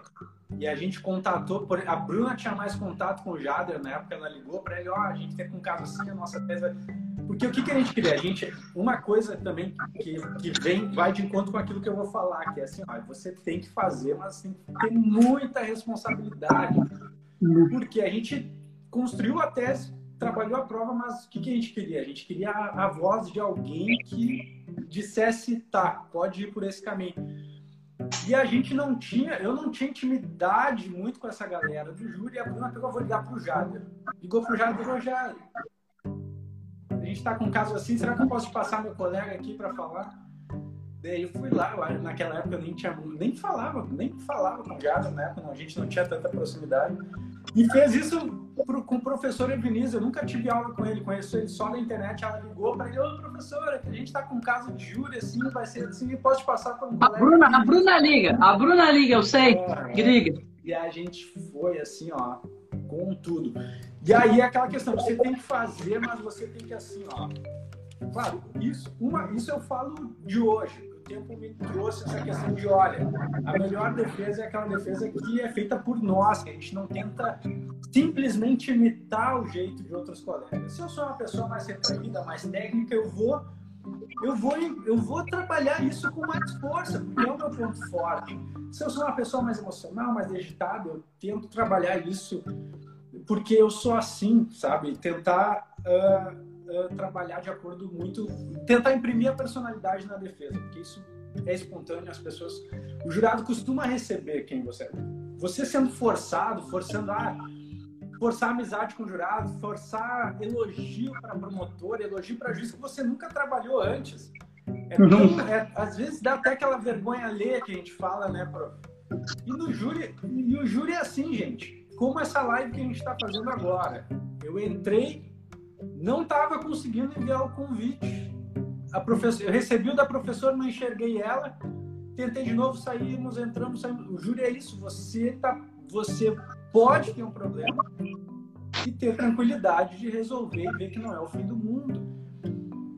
e a gente contatou. Por... A Bruna tinha mais contato com o Jader na época, ela ligou para ele: Ó, oh, a gente tem um caso assim, a nossa tese vai. Porque o que, que a gente queria? A gente, uma coisa também que, que vem, vai de encontro com aquilo que eu vou falar, que é assim, ó, você tem que fazer, mas tem que ter muita responsabilidade. Porque a gente construiu a tese, trabalhou a prova, mas o que, que a gente queria? A gente queria a, a voz de alguém que dissesse, tá, pode ir por esse caminho. E a gente não tinha, eu não tinha intimidade muito com essa galera do júri. E a Bruna pegou, vou ligar pro Jader. Ligou pro Jader, falou, Jader, a gente está com um caso assim, será que eu posso passar meu colega aqui para falar? Daí eu fui lá, eu, naquela época eu nem tinha, nem falava, nem falava com o Jader, né? A gente não tinha tanta proximidade. E fez isso pro, com o professor Ebenezer. Eu nunca tive aula com ele, conheço ele só na internet. Ela ligou para ele: Ô, professora, a gente está com um caso de júri assim, vai ser assim, pode passar para um a Bruna, a Bruna liga, a Bruna liga, eu sei. É, liga. E a gente foi assim, ó, com tudo. E aí é aquela questão, você tem que fazer, mas você tem que assim, ó. Claro, isso, uma, isso eu falo de hoje. Tempo me trouxe essa questão de, olha, a melhor defesa é aquela defesa que é feita por nós, que a gente não tenta simplesmente imitar o jeito de outros colegas. Se eu sou uma pessoa mais retraída, mais técnica, eu vou eu vou, eu vou trabalhar isso com mais força, porque é o meu ponto forte. Se eu sou uma pessoa mais emocional, mais agitada, eu tento trabalhar isso porque eu sou assim, sabe? Tentar uh, uh, trabalhar de acordo muito, tentar imprimir a personalidade na defesa, porque isso é espontâneo, as pessoas, o jurado costuma receber quem você é. Você sendo forçado, forçando a forçar amizade com o jurado, forçar elogio para promotor, elogio para juiz que você nunca trabalhou antes. É tão, é, às vezes dá até aquela vergonha alheia que a gente fala, né, prof? E no júri, e o júri é assim, gente. Como essa live que a gente está fazendo agora. Eu entrei, não estava conseguindo enviar o convite. A professora, eu recebi o da professora, não enxerguei ela. Tentei de novo, saímos, entramos, saímos. O júri é isso. Você tá, você pode ter um problema e ter tranquilidade de resolver e ver que não é o fim do mundo.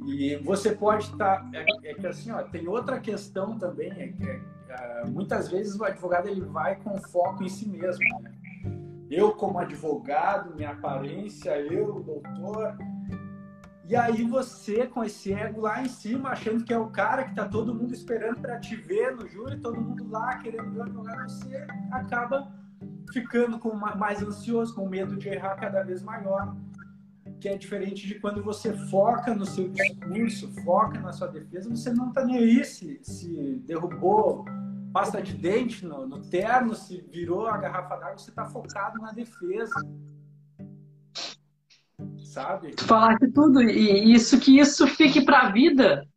E você pode estar. Tá, é, é, que assim, ó, tem outra questão também, é que é, muitas vezes o advogado ele vai com foco em si mesmo. Né? Eu, como advogado, minha aparência, eu, doutor. E aí você, com esse ego lá em cima, achando que é o cara que tá todo mundo esperando para te ver no júri, todo mundo lá querendo ver advogado, você acaba ficando com mais ansioso, com medo de errar cada vez maior, que é diferente de quando você foca no seu discurso, foca na sua defesa, você não está nem aí se, se derrubou pasta de dente no, no terno, se virou a garrafa d'água, você está focado na defesa. Sabe? Falar que tudo, e isso que isso fique para a vida,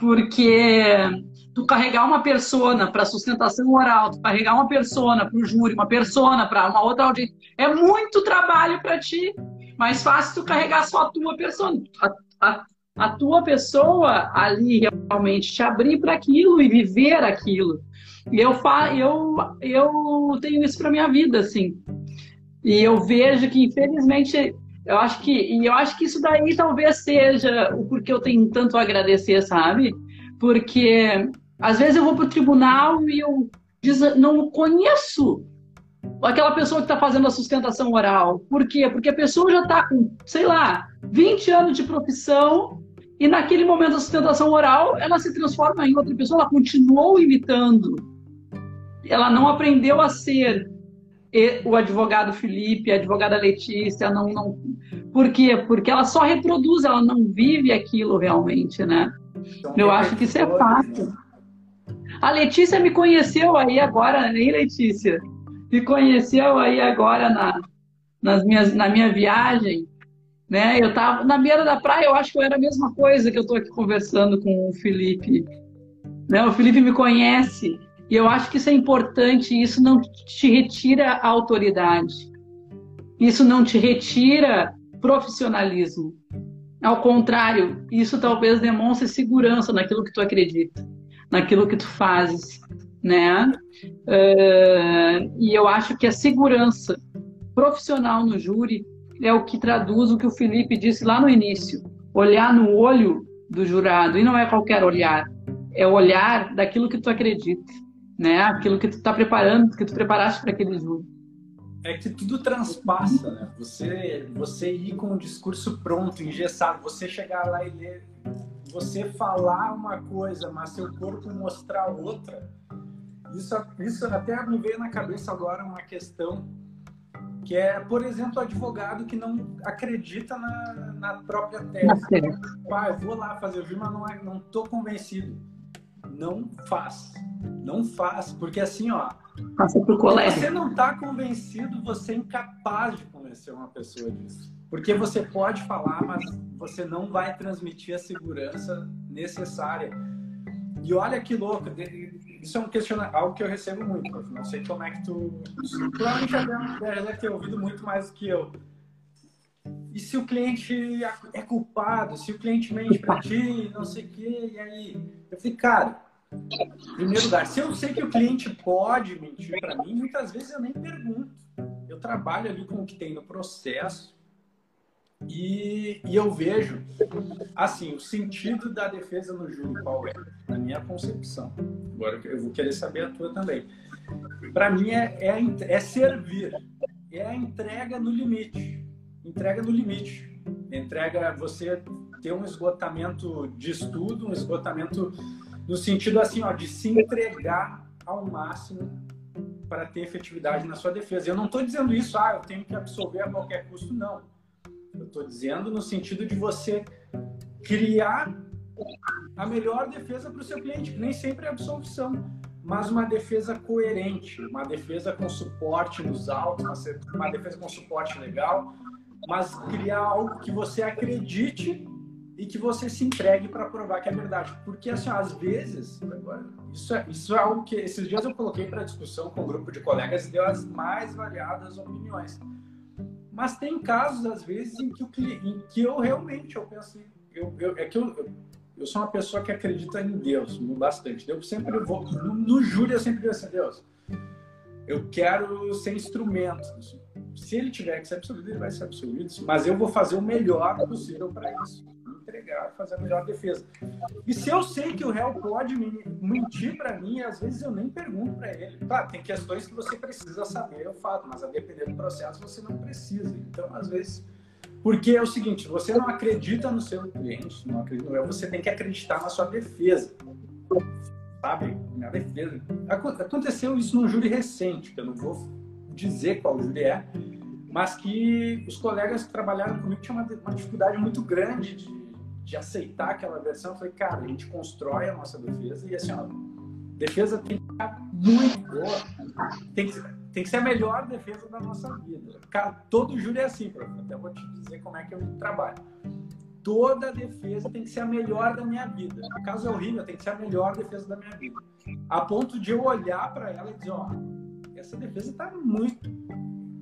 porque tu carregar uma persona para sustentação oral, tu carregar uma persona para o júri, uma persona para uma outra audiência, é muito trabalho para ti. Mais fácil tu carregar só a tua persona. A, a, a tua pessoa ali realmente te abrir para aquilo e viver aquilo. E eu, fa eu, eu tenho isso para minha vida, assim. E eu vejo que, infelizmente, eu acho que, e eu acho que isso daí talvez seja o porquê eu tenho tanto a agradecer, sabe? Porque às vezes eu vou para o tribunal e eu não conheço aquela pessoa que está fazendo a sustentação oral. Por quê? Porque a pessoa já está com, sei lá, 20 anos de profissão e naquele momento da sustentação oral ela se transforma em outra pessoa, ela continuou imitando. Ela não aprendeu a ser o advogado Felipe, a advogada Letícia, não, não. Por quê? Porque ela só reproduz, ela não vive aquilo realmente, né? Então, Eu acho que isso é. Né? A Letícia me conheceu aí agora, nem Letícia? Me conheceu aí agora na, nas minhas, na minha viagem. Né? Eu estava na beira da praia, eu acho que era a mesma coisa que eu estou aqui conversando com o Felipe. Né? O Felipe me conhece e eu acho que isso é importante. Isso não te retira a autoridade. Isso não te retira profissionalismo. Ao contrário, isso talvez demonstre segurança naquilo que tu acredita, naquilo que tu fazes, né? Uh, e eu acho que a segurança profissional no júri é o que traduz o que o Felipe disse lá no início: olhar no olho do jurado e não é qualquer olhar, é o olhar daquilo que tu acredita, né? Aquilo que tu está preparando, que tu preparaste para aquele júri é que tudo transpassa, né? Você, você ir com o discurso pronto, engessado, você chegar lá e ler, você falar uma coisa, mas seu corpo mostrar outra. Isso, isso até me veio na cabeça agora uma questão que é, por exemplo, o advogado que não acredita na, na própria tese. Pai, eu vou lá fazer o juiz, mas não, é, não tô convencido. Não faz. Não faz, porque assim, ó, Passa pro colega. Se você não está convencido, você é incapaz de convencer uma pessoa disso. Porque você pode falar, mas você não vai transmitir a segurança necessária. E olha que louco, isso é um questionamento, algo que eu recebo muito. Não sei como é que tu. Provavelmente já deve ter ouvido muito mais do que eu. E se o cliente é culpado, se o cliente mente para ti, não sei o quê, e aí? Eu falei, cara, primeiro lugar, se eu sei que o cliente pode mentir para mim, muitas vezes eu nem pergunto. Eu trabalho ali com o que tem no processo e, e eu vejo, assim, o sentido da defesa no júri, qual é? Na minha concepção. Agora eu vou querer saber a tua também. Para mim é, é, é servir, é a entrega no limite. Entrega no limite. Entrega você ter um esgotamento de estudo, um esgotamento no sentido assim, ó, de se entregar ao máximo para ter efetividade na sua defesa. Eu não estou dizendo isso, ah, eu tenho que absolver a qualquer custo, não. Eu estou dizendo no sentido de você criar a melhor defesa para o seu cliente, que nem sempre é absolvição, mas uma defesa coerente, uma defesa com suporte nos autos, uma defesa com suporte legal, mas criar algo que você acredite e que você se entregue para provar que é verdade. Porque, assim, às vezes, isso é, isso é algo que esses dias eu coloquei para discussão com um grupo de colegas e deu as mais variadas opiniões. Mas tem casos, às vezes, em que, o, em que eu realmente eu penso, eu, eu, é que eu, eu, sou uma pessoa que acredita em Deus bastante. Eu sempre vou, no, no júri eu sempre digo assim, Deus, eu quero ser instrumento. Se ele tiver que ser absolvido, ele vai ser absolvido, mas eu vou fazer o melhor possível para isso entregar, fazer a melhor defesa. E se eu sei que o réu pode mentir para mim, às vezes eu nem pergunto para ele. Claro, tem questões que você precisa saber, é o fato, mas a depender do processo você não precisa. Então, às vezes. Porque é o seguinte, você não acredita no seu cliente, não acredita no réu, você tem que acreditar na sua defesa. Sabe? Na defesa. Aconteceu isso num júri recente, que eu não vou dizer qual júri é, mas que os colegas que trabalharam comigo tinham uma, uma dificuldade muito grande de de aceitar aquela versão, eu falei, cara, a gente constrói a nossa defesa e assim, ó, defesa tem que ficar muito boa, tem que, tem que ser a melhor defesa da nossa vida. Cara, todo júri é assim, prof. até vou te dizer como é que eu trabalho. Toda defesa tem que ser a melhor da minha vida. O caso é horrível, tem que ser a melhor defesa da minha vida. A ponto de eu olhar para ela e dizer, ó, essa defesa está muito.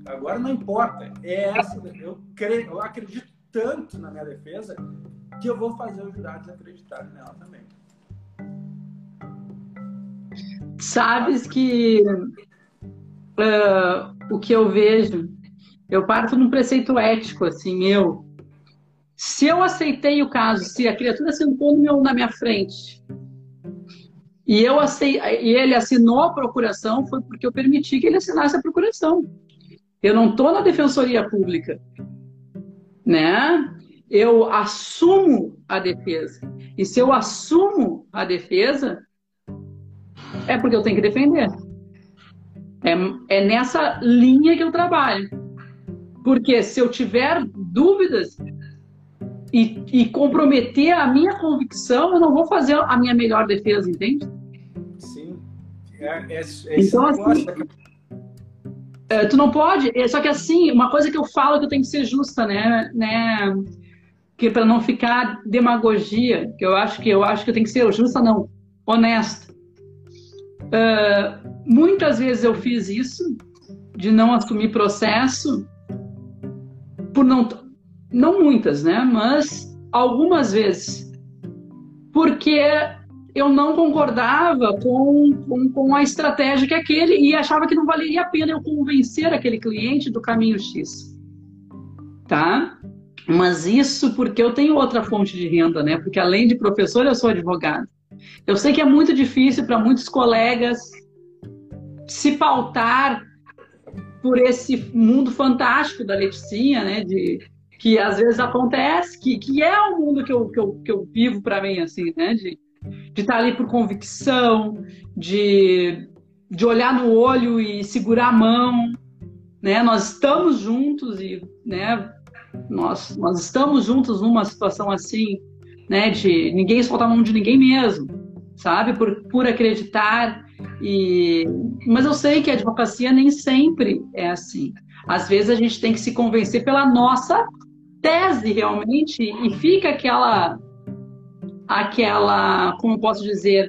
Agora não importa. É essa. Eu, creio, eu acredito tanto na minha defesa que eu vou fazer os jurados acreditarem nela também. Sabes que uh, o que eu vejo, eu parto num preceito ético, assim, eu. Se eu aceitei o caso, se a criatura sentou meu, na minha frente e eu acei, e ele assinou a procuração, foi porque eu permiti que ele assinasse a procuração. Eu não estou na defensoria pública, né? Eu assumo a defesa. E se eu assumo a defesa, é porque eu tenho que defender. É, é nessa linha que eu trabalho. Porque se eu tiver dúvidas e, e, comprometer a minha convicção, eu não vou fazer a minha melhor defesa, entende? Sim. É, é, é então, assim, é, tu não pode. É, só que assim, uma coisa que eu falo que eu tenho que ser justa, né? né que para não ficar demagogia, que eu acho que eu acho que eu tenho que ser justa, não, honesta. Uh, muitas vezes eu fiz isso de não assumir processo por não não muitas, né? Mas algumas vezes porque eu não concordava com, com, com, a estratégia que aquele e achava que não valeria a pena eu convencer aquele cliente do caminho X. Tá? Mas isso porque eu tenho outra fonte de renda, né? Porque além de professor, eu sou advogado. Eu sei que é muito difícil para muitos colegas se pautar por esse mundo fantástico da Leticinha, né? De, que às vezes acontece, que, que é o mundo que eu, que eu, que eu vivo para mim, assim, né? De, de estar tá ali por convicção, de, de olhar no olho e segurar a mão, né? Nós estamos juntos e, né? Nós, nós estamos juntos numa situação assim, né? De ninguém soltar a mão de ninguém mesmo, sabe? Por, por acreditar. E... Mas eu sei que a advocacia nem sempre é assim. Às vezes a gente tem que se convencer pela nossa tese realmente e fica aquela, aquela, como posso dizer,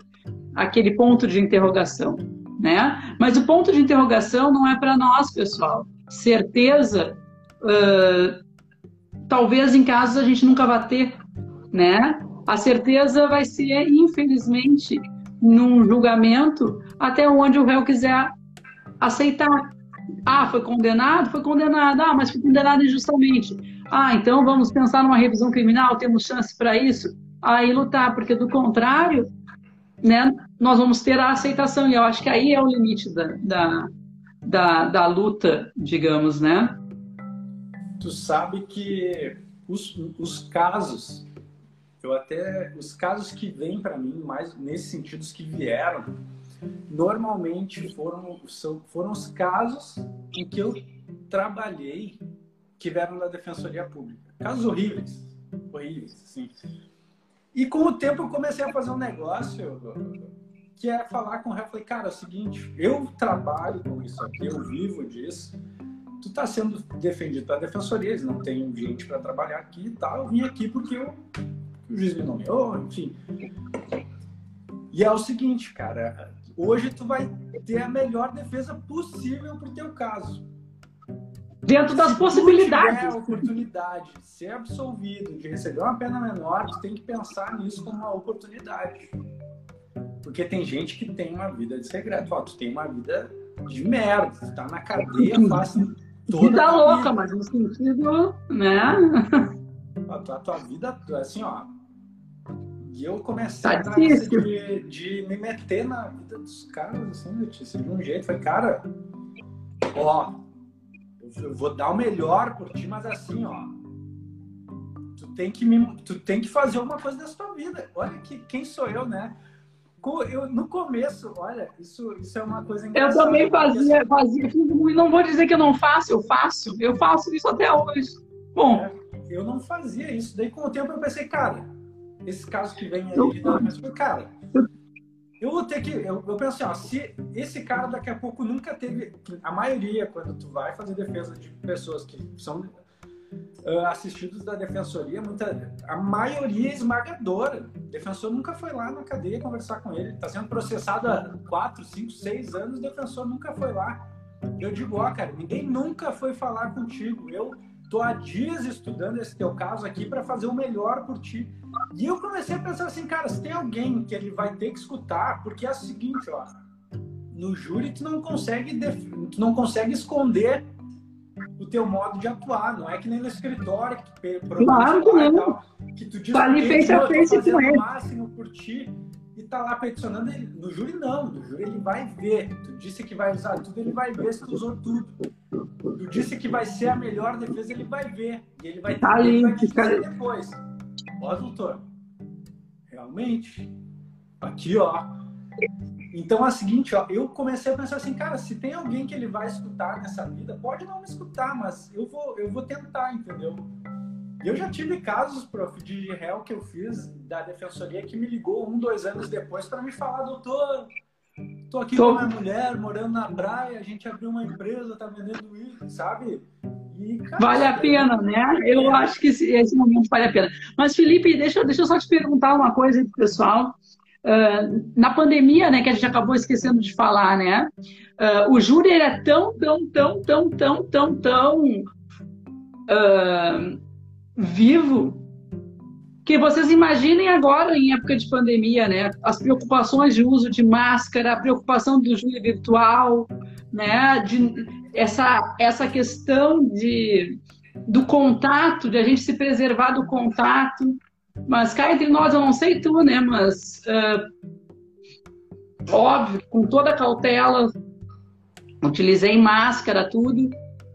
aquele ponto de interrogação, né? Mas o ponto de interrogação não é para nós, pessoal. Certeza uh, talvez em casos a gente nunca vá ter, né? A certeza vai ser, infelizmente, num julgamento até onde o réu quiser aceitar. Ah, foi condenado? Foi condenado. Ah, mas foi condenado injustamente. Ah, então vamos pensar numa revisão criminal, temos chance para isso? Aí lutar, porque do contrário, né, nós vamos ter a aceitação. E eu acho que aí é o limite da, da, da, da luta, digamos, né? Tu sabe que os, os casos, eu até os casos que vêm para mim mais nesse sentido os que vieram, normalmente foram são, foram os casos em que eu trabalhei que vieram da defensoria pública, casos horríveis, horríveis, assim. E com o tempo eu comecei a fazer um negócio que é falar com o réu. Falei, cara, é o seguinte, eu trabalho com isso aqui, eu vivo disso tu está sendo defendido pela defensoria, eles não têm gente para trabalhar aqui e tal. Eu vim aqui porque eu, o juiz me nomeou, enfim. E é o seguinte, cara, hoje tu vai ter a melhor defesa possível pro teu caso. Dentro das Se possibilidades. Se a oportunidade de ser absolvido, de receber uma pena menor, tu tem que pensar nisso como uma oportunidade. Porque tem gente que tem uma vida de segredo. Ó, tu tem uma vida de merda, tu tá na cadeia, faz toda vida louca, mas no sentido, né? A tua, a tua vida, assim, ó. E eu comecei tá a de, de me meter na vida dos caras, assim, Letícia, de um jeito. Falei, cara, ó, eu vou dar o melhor por ti, mas assim, ó. Tu tem que, me, tu tem que fazer alguma coisa dessa tua vida. Olha que, quem sou eu, né? Eu, no começo, olha, isso, isso é uma coisa engraçada. Eu também fazia, fazia, não vou dizer que eu não faço, eu faço, eu faço isso até hoje. Bom. É, eu não fazia isso. Daí, com o tempo, eu pensei, cara, esse caso que vem aí, eu, mas, cara, eu vou ter que. Eu, eu penso assim, ó, se esse cara daqui a pouco nunca teve. A maioria, quando tu vai fazer defesa de pessoas que são uh, assistidos da defensoria, muita, a maioria esmagadora. O defensor nunca foi lá na cadeia conversar com ele. Está sendo processado há 4, 5, 6 anos, o defensor nunca foi lá. Eu digo, ó, cara, ninguém nunca foi falar contigo. Eu tô há dias estudando esse teu caso aqui para fazer o melhor por ti. E eu comecei a pensar assim, cara, se tem alguém que ele vai ter que escutar, porque é o seguinte, ó, no júri tu não consegue, tu não consegue esconder teu modo de atuar. Não é que nem no escritório que tu claro que não. Tal, que tu diz ali face a face com ele. o máximo por ti e tá lá peticionando ele. No júri não, no júri ele vai ver. Tu disse que vai usar tudo, ele vai ver se tu usou tudo. Tu disse que vai ser a melhor defesa, ele vai ver. E ele vai, tá ele vai depois. Ó, doutor, realmente, aqui ó, então é o seguinte, ó, eu comecei a pensar assim, cara, se tem alguém que ele vai escutar nessa vida, pode não me escutar, mas eu vou, eu vou tentar, entendeu? Eu já tive casos, prof, de réu que eu fiz da defensoria que me ligou um, dois anos depois para me falar, doutor, tô aqui tô... com a minha mulher, morando na praia, a gente abriu uma empresa, tá vendendo isso, sabe? E, cara, vale a pena, né? Eu acho que esse, esse, momento vale a pena. Mas, Felipe, deixa, deixa eu só te perguntar uma coisa aí pro pessoal. Uh, na pandemia, né, que a gente acabou esquecendo de falar, né? Uh, o júri era tão, tão, tão, tão, tão, tão, tão uh, vivo que vocês imaginem agora, em época de pandemia, né? As preocupações de uso de máscara, a preocupação do júri virtual, né? De, essa, essa questão de, do contato, de a gente se preservar do contato. Mas cá entre nós, eu não sei tu, né? Mas uh, óbvio, com toda a cautela, utilizei máscara, tudo,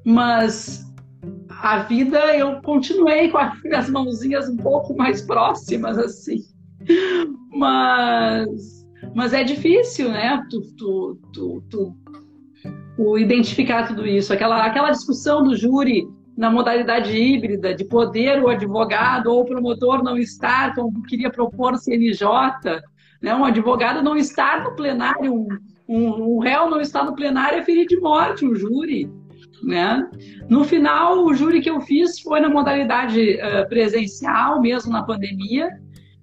mas a vida eu continuei com as mãozinhas um pouco mais próximas, assim. Mas, mas é difícil, né? Tu, tu, tu, tu, tu identificar tudo isso. Aquela, aquela discussão do júri na modalidade híbrida, de poder o advogado ou o promotor não estar, como queria propor o CNJ, né? um advogado não estar no plenário, um, um, réu não estar no plenário é ferir de morte um júri. Né? No final, o júri que eu fiz foi na modalidade uh, presencial, mesmo na pandemia,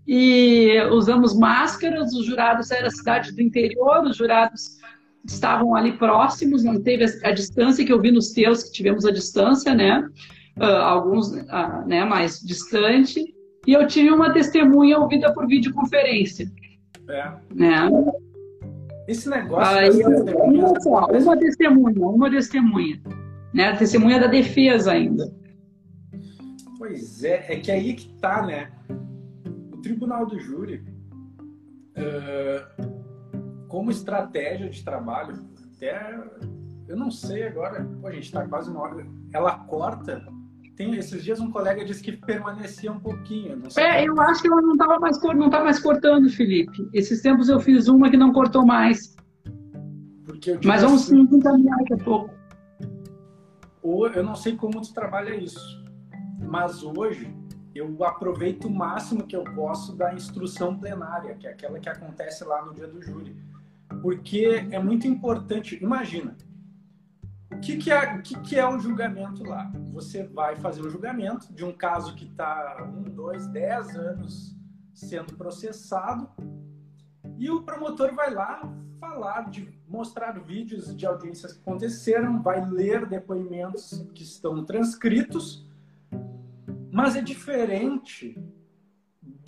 e usamos máscaras. Os jurados eram cidade do interior, os jurados estavam ali próximos, não teve a, distância que eu vi nos teus, que tivemos a distância, né? Uh, alguns uh, né, mais distante. E eu tive uma testemunha ouvida por videoconferência. É. Né? Esse negócio. Aí, uma, uma testemunha, uma testemunha né? A testemunha da defesa ainda. Pois é, é que aí que tá, né? O tribunal do júri, uh, como estratégia de trabalho, até eu não sei agora, pô, a gente tá quase uma hora, ela corta. Tem, esses dias um colega disse que permanecia um pouquinho. é, eu acho que ela não estava mais, não tá mais cortando, Felipe. Esses tempos eu fiz uma que não cortou mais. Mas vamos assim, encaminhar daqui a pouco ou eu não sei como tu trabalha isso, mas hoje eu aproveito o máximo que eu posso da instrução plenária, que é aquela que acontece lá no dia do júri, porque é muito importante. Imagina, o que, que, é, o que, que é o julgamento lá? Você vai fazer o julgamento de um caso que está um, dois, dez anos sendo processado e o promotor vai lá falar, de mostrar vídeos de audiências que aconteceram, vai ler depoimentos que estão transcritos, mas é diferente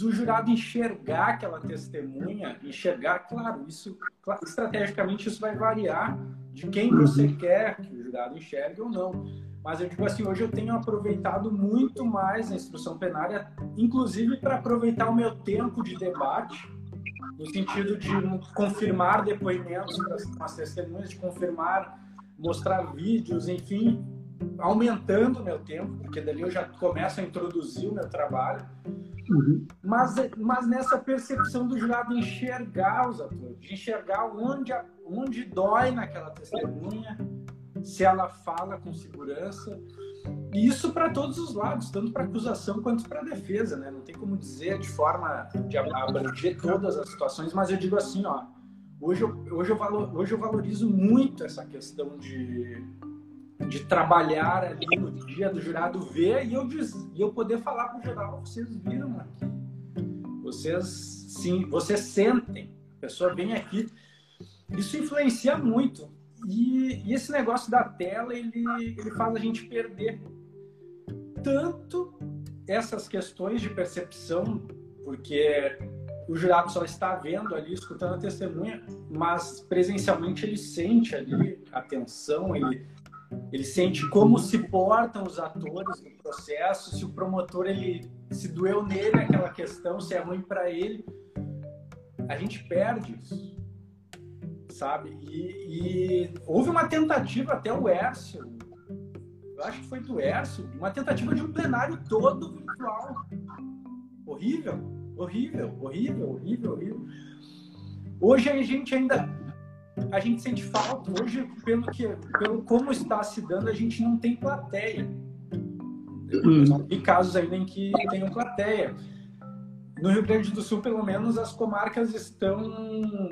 do jurado enxergar aquela testemunha, enxergar, claro, isso estrategicamente isso vai variar de quem você quer que o jurado enxergue ou não. Mas eu digo assim, hoje eu tenho aproveitado muito mais a instrução plenária, inclusive para aproveitar o meu tempo de debate no sentido de confirmar depoimentos para as testemunhas, de confirmar, mostrar vídeos, enfim, aumentando o meu tempo, porque dali eu já começo a introduzir o meu trabalho. Uhum. Mas, mas nessa percepção do jurado enxergar os atores, de enxergar onde, onde dói naquela testemunha, se ela fala com segurança. E isso para todos os lados, tanto para acusação quanto para defesa, né? Não tem como dizer de forma de abranger todas as situações, mas eu digo assim, ó, hoje eu, hoje eu, valor, hoje eu valorizo muito essa questão de, de trabalhar ali no dia do jurado ver e eu, diz, e eu poder falar para o jurado, vocês viram aqui, vocês sim, vocês sentem, a pessoa vem aqui, isso influencia muito. E, e, esse negócio da tela, ele, ele faz a gente perder tanto essas questões de percepção, porque o jurado só está vendo ali, escutando a testemunha, mas presencialmente ele sente ali a tensão, ele, ele sente como se portam os atores no processo, se o promotor ele se doeu nele aquela questão, se é ruim para ele. A gente perde isso sabe? E, e, houve uma tentativa até o Ércio, eu acho que foi do Ércio, uma tentativa de um plenário todo virtual. Horrível, horrível, horrível, horrível, horrível. Hoje a gente ainda a gente sente falta. Hoje, pelo que, pelo como está se dando, a gente não tem plateia. E casos ainda em que tenham plateia. No Rio Grande do Sul, pelo menos, as comarcas estão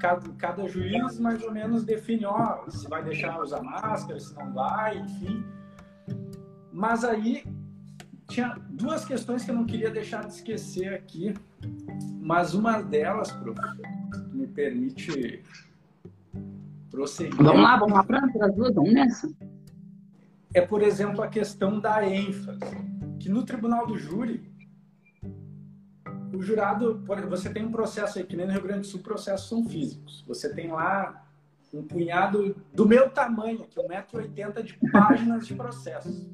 cada, cada juiz mais ou menos define, ó, se vai deixar usar máscara, se não vai, enfim. Mas aí tinha duas questões que eu não queria deixar de esquecer aqui, mas uma delas, prof, me permite prosseguir. Vamos lá, vamos lá para as duas, vamos nessa. É, por exemplo, a questão da ênfase, que no tribunal do júri, o jurado, você tem um processo aí, que nem no Rio Grande do Sul, processos são físicos. Você tem lá um punhado do meu tamanho, que é 1,80m de páginas de processo.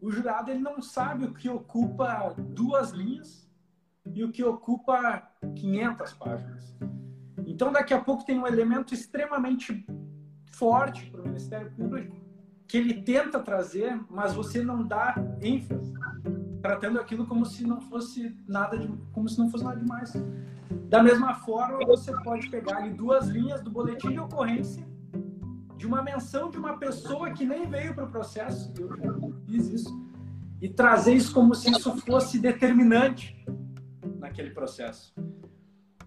O jurado ele não sabe o que ocupa duas linhas e o que ocupa 500 páginas. Então, daqui a pouco tem um elemento extremamente forte para o Ministério Público que ele tenta trazer, mas você não dá ênfase, tratando aquilo como se não fosse nada de, como se não fosse nada demais. Da mesma forma, você pode pegar ali duas linhas do boletim de ocorrência de uma menção de uma pessoa que nem veio para o processo, eu já fiz isso, e trazer isso como se isso fosse determinante naquele processo.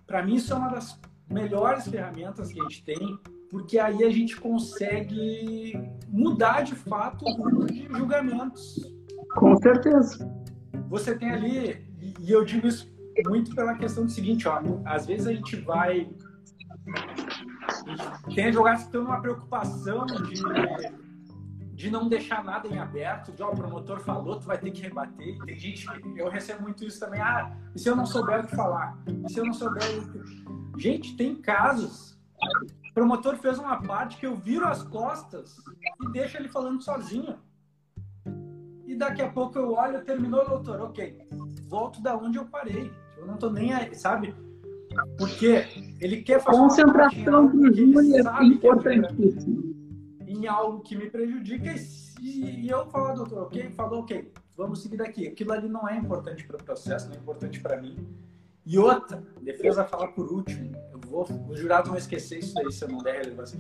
Para mim, isso é uma das melhores ferramentas que a gente tem, porque aí a gente consegue mudar de fato o número de julgamentos. Com certeza. Você tem ali, e eu digo isso muito pela questão do seguinte, ó, às vezes a gente vai tem advogados que estão numa preocupação de, de não deixar nada em aberto, de ó, o promotor falou, tu vai ter que rebater. Tem gente que eu recebo muito isso também, ah, e se eu não souber o que falar? E se eu não souber o que... Gente, tem casos. O promotor fez uma parte que eu viro as costas e deixo ele falando sozinho. E daqui a pouco eu olho, terminou, doutor, ok, volto da onde eu parei. Eu não tô nem aí, sabe? Porque ele quer fazer Concentração do júri é importantíssimo. Em algo que me prejudica e, e eu falo, doutor, ok? Falou, ok, vamos seguir daqui. Aquilo ali não é importante para o processo, não é importante para mim. E outra, defesa fala por último. Eu vou, os jurados vão esquecer isso aí se eu não der relevância.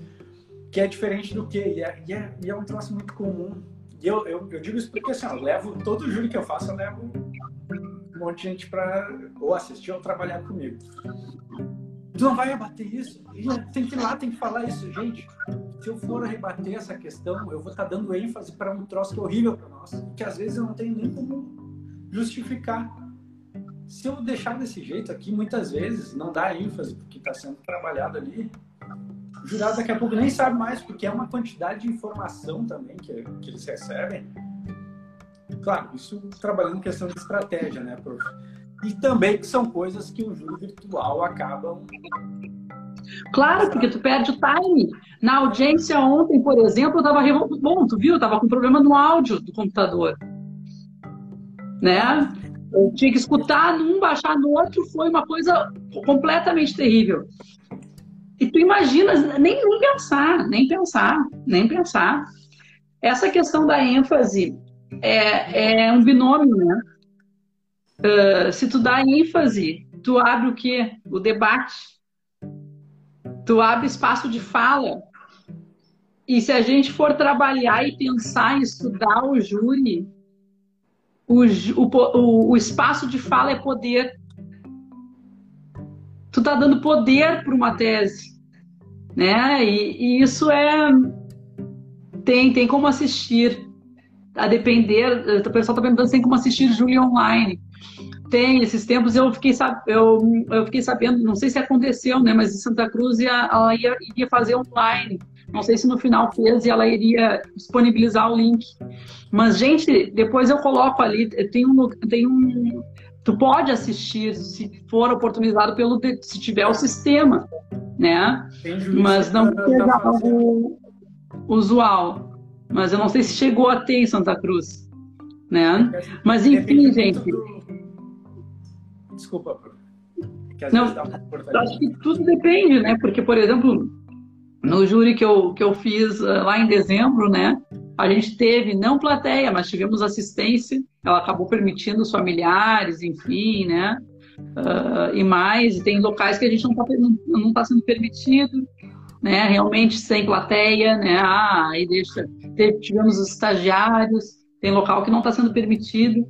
Que é diferente do que? E é, e é, e é um troço muito comum. E eu, eu, eu digo isso porque assim, eu levo todo júri que eu faço, eu levo um monte de gente para ou assistir ou trabalhar comigo. Tu não vai rebater isso? Tem que ir lá, tem que falar isso. Gente, se eu for rebater essa questão, eu vou estar tá dando ênfase para um troço que é horrível para nós, que às vezes eu não tenho nem como justificar. Se eu deixar desse jeito aqui, muitas vezes não dá ênfase porque está sendo trabalhado ali, o jurado daqui a pouco nem sabe mais, porque é uma quantidade de informação também que, que eles recebem Claro, isso trabalhando questão de estratégia, né, prof? E também que são coisas que o júri virtual acabam. Claro, porque tu perde o time. Na audiência ontem, por exemplo, eu estava bom, tu viu, eu estava com problema no áudio do computador, né? Eu tinha que escutar num, baixar no outro, foi uma coisa completamente terrível. E tu imaginas, nem, nem pensar, nem pensar, nem pensar. Essa questão da ênfase é, é um binômio, né? Uh, se tu dá ênfase, tu abre o quê? O debate. Tu abre espaço de fala. E se a gente for trabalhar e pensar em estudar o júri, o, o, o espaço de fala é poder. Tu tá dando poder para uma tese, né? E, e isso é tem tem como assistir a depender, o pessoal está perguntando se tem como assistir Júlia online. Tem, esses tempos eu fiquei, eu, eu fiquei sabendo, não sei se aconteceu, né, mas em Santa Cruz ia, ela ia, iria fazer online. Não sei se no final fez e ela iria disponibilizar o link. Mas, gente, depois eu coloco ali, tem um, tem um tu pode assistir se for oportunizado pelo se tiver o sistema, né? Mas não seja algo usual. Mas eu não sei se chegou a ter em Santa Cruz. Né? Mas enfim, gente. Desculpa, não, acho que tudo depende, né? Porque, por exemplo, no júri que eu, que eu fiz uh, lá em dezembro, né? A gente teve, não plateia, mas tivemos assistência. Ela acabou permitindo os familiares, enfim, né? Uh, e mais, e tem locais que a gente não está não, não tá sendo permitido né? Realmente sem plateia, né? Ah, aí deixa. Tivemos os estagiários, tem local que não está sendo permitido.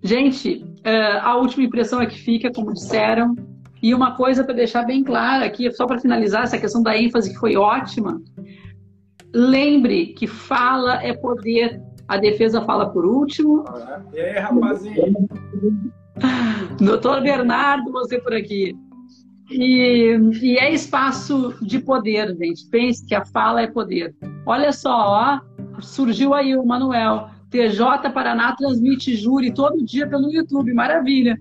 Gente, eh, a última impressão é que fica, como disseram, E uma coisa para deixar bem clara aqui, só para finalizar essa questão da ênfase que foi ótima. Lembre que fala é poder. A defesa fala por último. E aí, rapazinho? Doutor Bernardo, você por aqui. E, e, é espaço de poder, gente. Pense que a fala é poder. Olha só, ó, surgiu aí o Manuel. TJ Paraná transmite júri todo dia pelo YouTube, maravilha.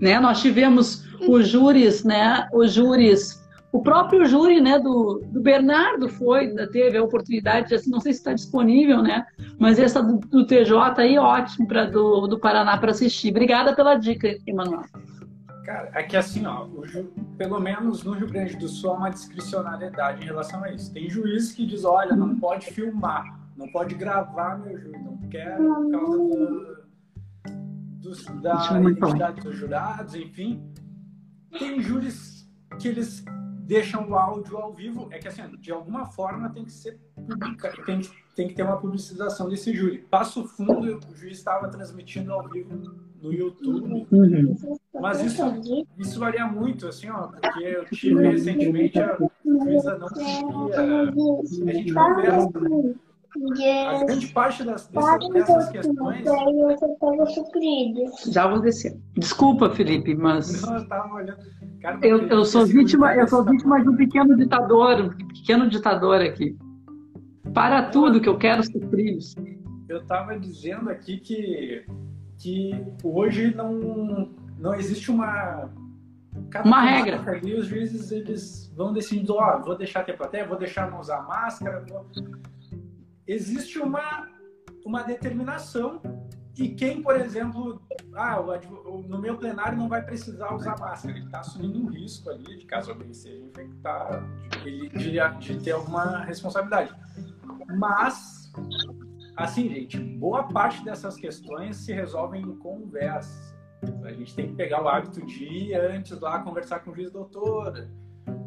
Né? Nós tivemos os júris, né? Os júris, o próprio júri, né? Do, do Bernardo foi, teve a oportunidade, assim, não sei se está disponível, né? Mas essa do, do TJ aí, ótimo para do, do Paraná para assistir. Obrigada pela dica, Emanuel. Cara, é que assim, ó, ju... pelo menos no Rio Grande do Sul há uma discricionariedade em relação a isso. Tem juiz que diz, olha, não pode filmar, não pode gravar meu júri, não quer por causa do, dos, da identidade dos jurados, enfim. Tem júris que eles deixam o áudio ao vivo, é que assim, de alguma forma tem que ser publica, tem, tem que ter uma publicização desse júri. Passo fundo, o juiz estava transmitindo ao vivo no YouTube. Uhum. Mas isso, isso varia muito, assim, ó, porque eu tive recentemente a juíza não conseguia. A gente conversa, né? A grande parte das, dessas, dessas questões. Já vou descer. Desculpa, Felipe, mas. Não, eu tava olhando. Cara, eu, eu sou vítima, eu sou vítima de um pequeno ditador, um pequeno ditador aqui. Para tudo que eu quero sofrer. Eu estava dizendo aqui que que hoje não, não existe uma. Cada uma regra. Ali, os juízes eles vão decidindo: ó, oh, vou deixar ter plateia, vou deixar não usar máscara. Vou... Existe uma, uma determinação. E quem, por exemplo, ah, no meu plenário não vai precisar usar máscara, ele está assumindo um risco ali, de caso alguém seja infectado, de, de, de ter alguma responsabilidade. Mas Assim, gente, boa parte dessas questões se resolvem em conversa. A gente tem que pegar o hábito de ir antes lá conversar com o juiz doutor.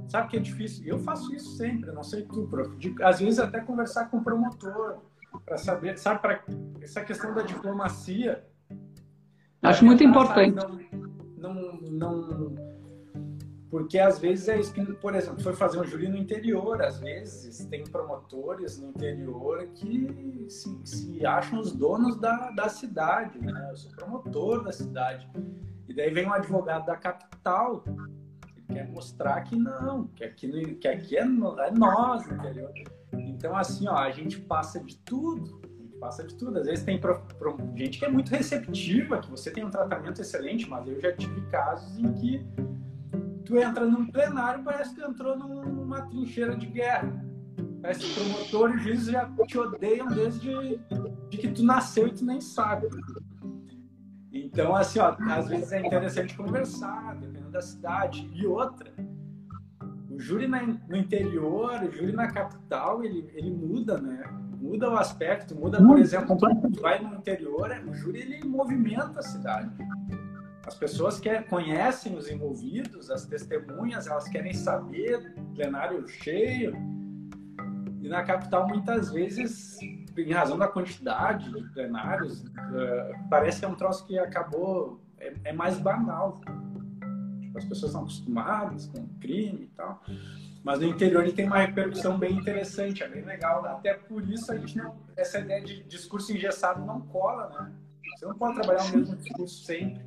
Sabe que é difícil? Eu faço isso sempre, não sei tu, prof. De, às vezes até conversar com o promotor para saber, sabe, para essa questão da diplomacia. Acho muito importante. Não, não, não porque às vezes é isso que, por exemplo, foi fazer um júri no interior, às vezes tem promotores no interior que se, se acham os donos da, da cidade, né? Eu sou promotor da cidade. E daí vem um advogado da capital, quer mostrar que não, que aqui, que aqui é, é nós, entendeu? Então, assim, ó, a gente passa de tudo, a gente passa de tudo. Às vezes tem pro, pro, gente que é muito receptiva, que você tem um tratamento excelente, mas eu já tive casos em que tu entra num plenário, parece que entrou numa trincheira de guerra. Parece que o promotor e juiz já te odeiam desde de que tu nasceu e tu nem sabe. Então, assim, ó, às vezes é interessante conversar, da cidade. E outra, o júri no interior, o júri na capital, ele, ele muda, né? Muda o aspecto, muda, por exemplo, tu vai no interior, o júri ele movimenta a cidade. As pessoas que conhecem os envolvidos, as testemunhas, elas querem saber, plenário cheio. E na capital, muitas vezes, em razão da quantidade de plenários, uh, parece que é um troço que acabou, é, é mais banal. As pessoas estão acostumadas com crime e tal. Mas no interior ele tem uma repercussão bem interessante, é bem legal. Até por isso a gente não, essa ideia de discurso engessado não cola, né? Você não pode trabalhar o mesmo discurso sempre.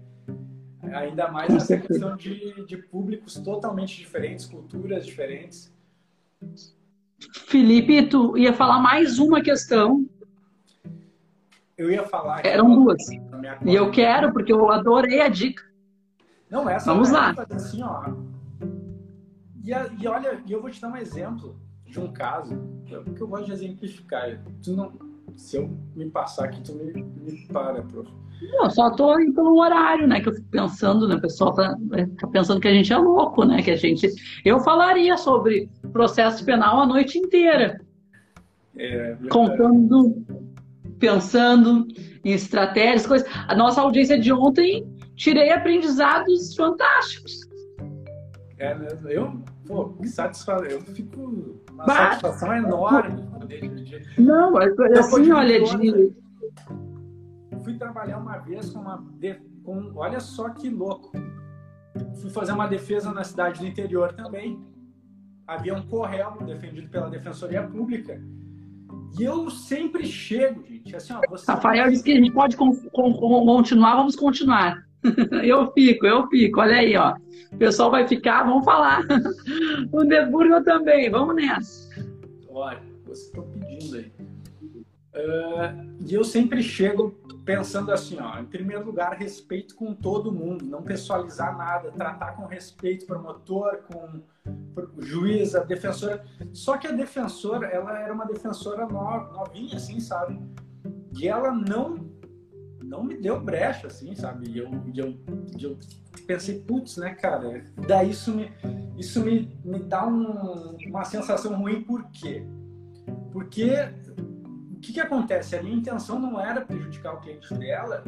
Ainda mais essa questão de, de públicos totalmente diferentes, culturas diferentes. Felipe, tu ia falar mais uma questão. Eu ia falar. Eram duas. E eu quero, porque eu adorei a dica. Não, essa Vamos lá. Assim, ó. E, e olha, eu vou te dar um exemplo de um caso, porque eu gosto de exemplificar. Tu não, se eu me passar aqui, tu me, me para, prof. Não, só tô aí pelo horário, né? Que eu fico pensando, né? O pessoal tá, tá, pensando que a gente é louco, né? Que a gente. Eu falaria sobre processo penal a noite inteira. É, contando, pensando em estratégias, coisas. A nossa audiência de ontem, tirei aprendizados fantásticos. É, né? eu, pô, que satisfação. Eu fico. Uma bah. satisfação enorme poder dividir. Não, assim, olha, de fui trabalhar uma vez com uma. Com, olha só que louco. fui fazer uma defesa na cidade do interior também. Havia um correio defendido pela Defensoria Pública. E eu sempre chego, gente, assim, ó, você... Rafael disse que a gente pode continuar, vamos continuar. Eu fico, eu fico, olha aí, ó. O pessoal vai ficar, vamos falar. O Deburgo também, vamos nessa. Olha, você está pedindo aí. Uh, e eu sempre chego pensando assim, ó, em primeiro lugar, respeito com todo mundo, não pessoalizar nada, tratar com respeito promotor, com juíza, defensora. Só que a defensora, ela era uma defensora novinha, assim, sabe? E ela não não me deu brecha, assim, sabe? E eu, eu, eu pensei, putz, né, cara? Daí isso me, isso me, me dá um, uma sensação ruim, por quê? Porque o que, que acontece? A minha intenção não era prejudicar o cliente dela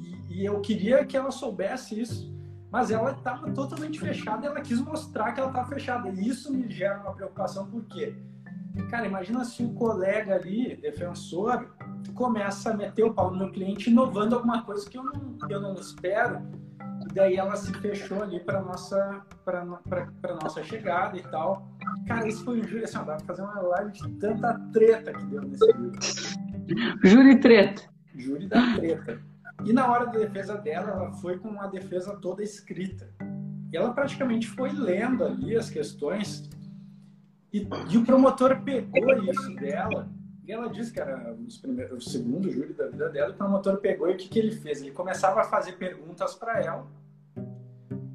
e, e eu queria que ela soubesse isso. Mas ela estava totalmente fechada ela quis mostrar que ela estava fechada. E isso me gera uma preocupação, por quê? Cara, imagina se o colega ali, defensor, começa a meter o pau no meu cliente inovando alguma coisa que eu não, eu não espero. E daí ela se fechou ali para nossa para nossa chegada e tal. Cara, isso foi um júri assim, ó, dá pra fazer uma live de tanta treta que deu nesse júri. Júri treta. Júri da treta. E na hora da defesa dela, ela foi com uma defesa toda escrita. E ela praticamente foi lendo ali as questões. E, e o promotor pegou isso dela e ela disse que era os o segundo júri da vida dela, e o promotor pegou e o que, que ele fez? Ele começava a fazer perguntas para ela,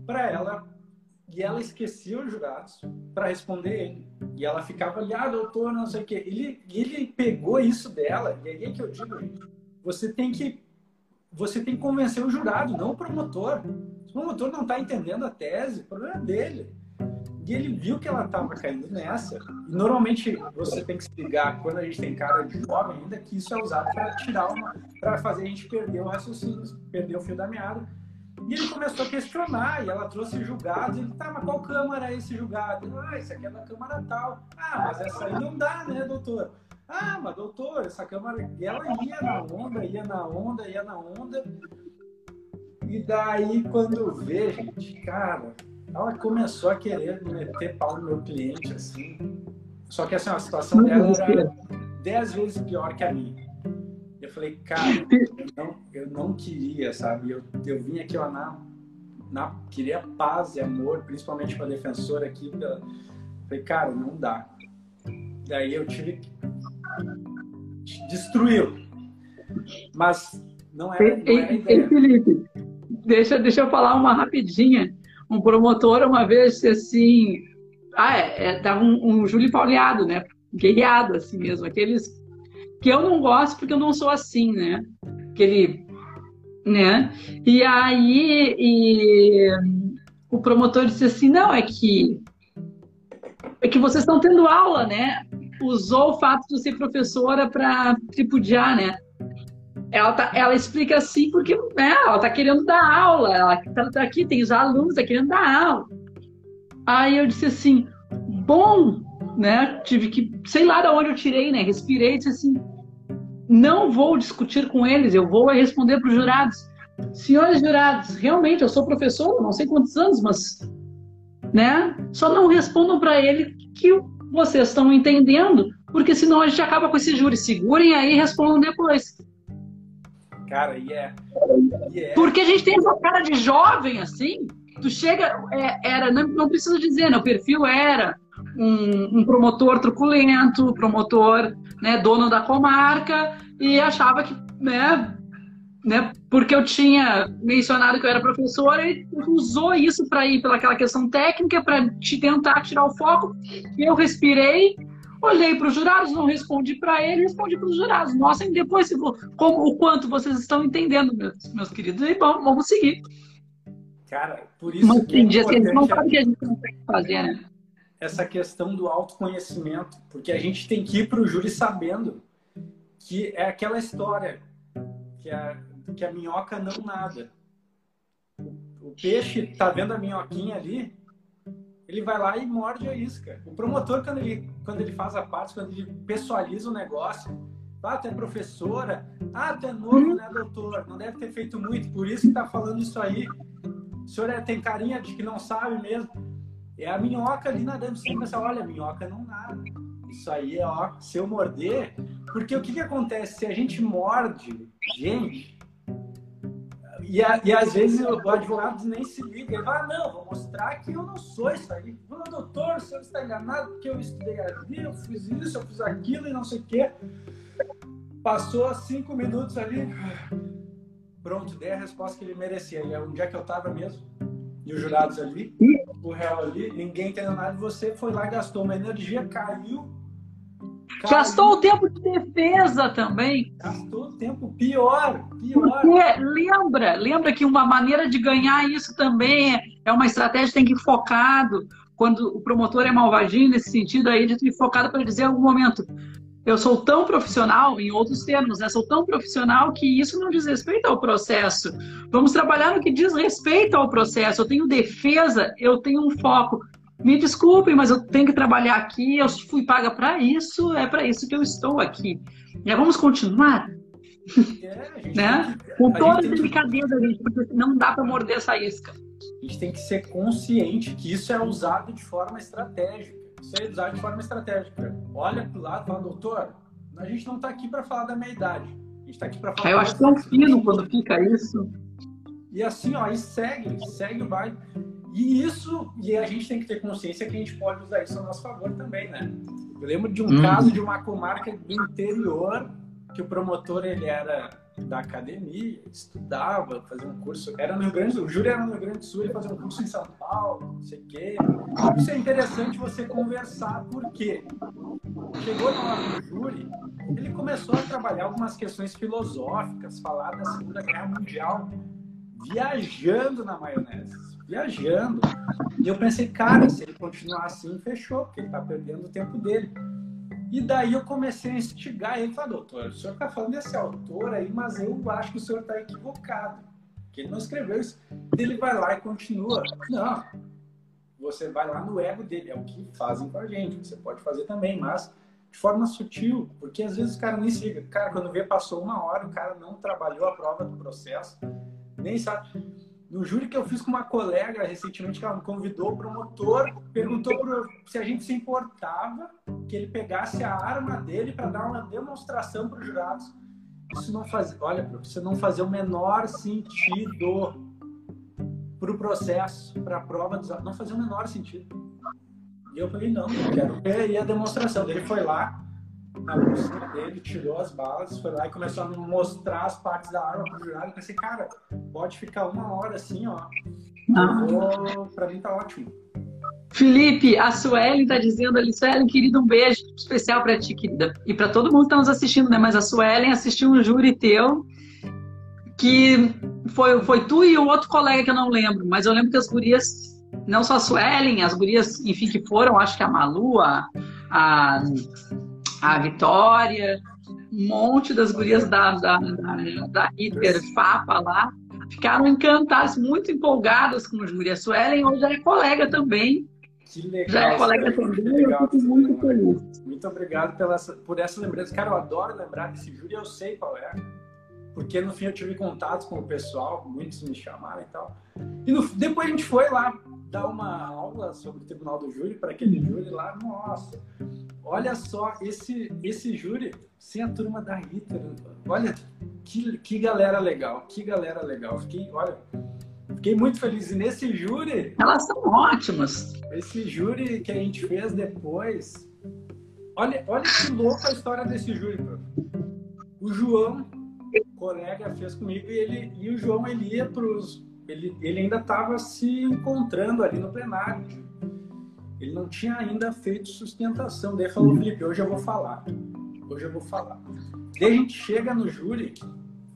para ela, e ela esquecia os jurados para responder ele. E ela ficava ali, ah, doutor, não sei o quê. Ele, ele pegou isso dela, e aí é que eu digo, gente, você tem que você tem que convencer o jurado, não o promotor. Se o promotor não está entendendo a tese, o problema é dele. E ele viu que ela estava caindo nessa. E normalmente você tem que se ligar quando a gente tem cara de jovem ainda que isso é usado para tirar uma, para fazer a gente perder o raciocínio, perder o fio da meada. E ele começou a questionar, e ela trouxe julgados. Ele, tá, mas qual câmara é esse julgado? ah, esse aqui é da câmara tal. Ah, mas essa aí não dá, né, doutor? Ah, mas doutor, essa câmara. E ela ia na onda, ia na onda, ia na onda. E daí, quando vê, gente, cara, ela começou a querer meter pau no meu cliente, assim. Só que assim, a situação dela era dez vezes pior que a minha. Eu falei, cara, eu não, eu não queria, sabe? Eu, eu vim aqui ó, na, na. Queria paz e amor, principalmente para a defensora aqui. Pela... Falei, cara, não dá. Daí eu tive que. Destruiu. Mas não era, não era Ei, Felipe, deixa, deixa eu falar uma rapidinha um promotor uma vez disse assim, ah, é, é dava um, um Júlio Pauleado, né? Guerreado, assim mesmo, aqueles que eu não gosto porque eu não sou assim, né? Aquele, né? E aí e, o promotor disse assim, não, é que é que vocês estão tendo aula, né? Usou o fato de ser professora para tripudiar, né? Ela, tá, ela explica assim porque né, ela está querendo dar aula, ela está tá aqui, tem os alunos, está querendo dar aula. Aí eu disse assim, bom, né? Tive que, sei lá de onde eu tirei, né? Respirei e disse assim, não vou discutir com eles, eu vou responder para os jurados. Senhores jurados, realmente eu sou professor, não sei quantos anos, mas, né? Só não respondam para ele que vocês estão entendendo, porque senão a gente acaba com esse júri. Segurem aí e respondam depois. Cara, e é, e é. Porque a gente tem essa cara de jovem, assim. Tu chega, é, era, não, não preciso dizer, né? O perfil era um, um, promotor truculento, promotor, né, dono da comarca, e achava que, né, né, porque eu tinha mencionado que eu era professora, ele usou isso para ir pelaquela questão técnica, para te tentar tirar o foco. Eu respirei Olhei para os jurados, não respondi para ele, respondi para os jurados. Mostrem depois se vou, como, o quanto vocês estão entendendo, meus, meus queridos. E bom, vamos seguir. Cara, por isso. Mas tem é dias que gente não sabe o que a gente consegue fazer, né? Essa questão do autoconhecimento, porque a gente tem que ir para o júri sabendo que é aquela história que a, que a minhoca não nada. O peixe tá vendo a minhoquinha ali, ele vai lá e morde a isca. O promotor, quando ele, quando ele faz a parte, quando ele pessoaliza o negócio, ah, tu é professora, ah, tu é novo, né, doutor? Não deve ter feito muito, por isso que tá falando isso aí. o senhor é, tem carinha de que não sabe mesmo. É a minhoca ali nadando. Você começa, olha, a minhoca não nada. Isso aí é, ó, se eu morder. Porque o que, que acontece? Se a gente morde gente, e, a, e às vezes o advogado nem se liga. Ele fala, não, vou mostrar que eu não sou isso aí. Não, doutor, o senhor está enganado porque eu estudei ali, eu fiz isso, eu fiz aquilo e não sei o quê. Passou cinco minutos ali, pronto, dei a resposta que ele merecia. E é onde é que eu estava mesmo? E os jurados ali, o réu ali, ninguém entendeu nada. Você foi lá gastou uma energia, caiu Gastou o tempo de defesa também. Gastou o tempo pior, pior. Porque lembra, lembra que uma maneira de ganhar isso também é, é uma estratégia tem que ir focado. Quando o promotor é malvagino nesse sentido, aí ele tem que ir focado para dizer em algum momento. Eu sou tão profissional, em outros termos, né? Sou tão profissional que isso não diz respeito ao processo. Vamos trabalhar no que diz respeito ao processo. Eu tenho defesa, eu tenho um foco me desculpem, mas eu tenho que trabalhar aqui, eu fui paga para isso, é para isso que eu estou aqui. E vamos continuar? É, né? Com toda a delicadeza, gente, porque não dá para morder essa isca. A gente tem que ser consciente que isso é usado de forma estratégica. Isso é usado de forma estratégica. Olha para o lado e fala, doutor, a gente não está aqui para falar da meia idade. A gente está aqui para falar. Eu acho tão fino quando fica isso. E assim, ó, e segue, segue o baile. E isso, e a gente tem que ter consciência que a gente pode usar isso a nosso favor também, né? Eu lembro de um hum. caso de uma comarca do interior que o promotor ele era da academia, estudava, fazia um curso, era no Rio Grande do Sul, o júri era no Rio Grande do Sul, ele fazia um curso em São Paulo, não sei o quê. Isso é interessante você conversar, porque chegou na hora do júri, ele começou a trabalhar algumas questões filosóficas, falar da Segunda Guerra Mundial, viajando na maionese viajando. E eu pensei, cara, se ele continuar assim, fechou, porque ele está perdendo o tempo dele. E daí eu comecei a instigar ele, falei, doutor, o senhor está falando desse autor aí, mas eu acho que o senhor está equivocado, que ele não escreveu isso. Ele vai lá e continua. Não, você vai lá no ego dele, é o que fazem com a gente, você pode fazer também, mas de forma sutil, porque às vezes o cara nem se liga. Cara, quando vê, passou uma hora, o cara não trabalhou a prova do processo, nem sabe. No júri que eu fiz com uma colega recentemente, que ela me convidou, o promotor perguntou pro, se a gente se importava que ele pegasse a arma dele para dar uma demonstração para os jurados. Isso não faz, olha, isso não fazia o menor sentido para o processo, para a prova dos não fazia o menor sentido. E eu falei, não, eu quero ver a demonstração. Ele foi lá, na bolsinha dele, tirou as balas, foi lá e começou a mostrar as partes da arma pro jurado. Eu pensei, cara, pode ficar uma hora assim, ó. Ah. Vou... Pra mim tá ótimo. Felipe, a Suelen tá dizendo ali, Suelen, querida, um beijo especial para ti, querida. E para todo mundo que tá nos assistindo, né? Mas a Suelen assistiu um júri teu que foi, foi tu e o outro colega que eu não lembro, mas eu lembro que as gurias, não só a Suelen, as gurias, enfim, que foram, acho que a Malu, a, a a Vitória, um monte das gurias da, da, da, da Hiper Fapa lá, ficaram encantadas, muito empolgadas com o júri. A Suelen hoje é colega também. Que legal. Já é colega também, legal, eu fico muito feliz. Muito obrigado pela, por essa lembrança. Cara, eu adoro lembrar desse júri, eu sei qual é. Porque no fim eu tive contatos com o pessoal, muitos me chamaram e tal. E no, depois a gente foi lá dar uma aula sobre o Tribunal do Júri para aquele júri lá. Nossa, olha só esse esse júri sem a turma da Rita. Olha que, que galera legal, que galera legal. Fiquei, olha, fiquei muito feliz. E nesse júri. Elas são ótimas. Esse júri que a gente fez depois. Olha, olha que louco a história desse júri, bro. O João, colega, fez comigo e ele e o João ele ia para os ele, ele ainda estava se encontrando ali no plenário. Ele não tinha ainda feito sustentação. Daí falou, Felipe, hoje eu vou falar. Hoje eu vou falar. Daí a gente chega no júri,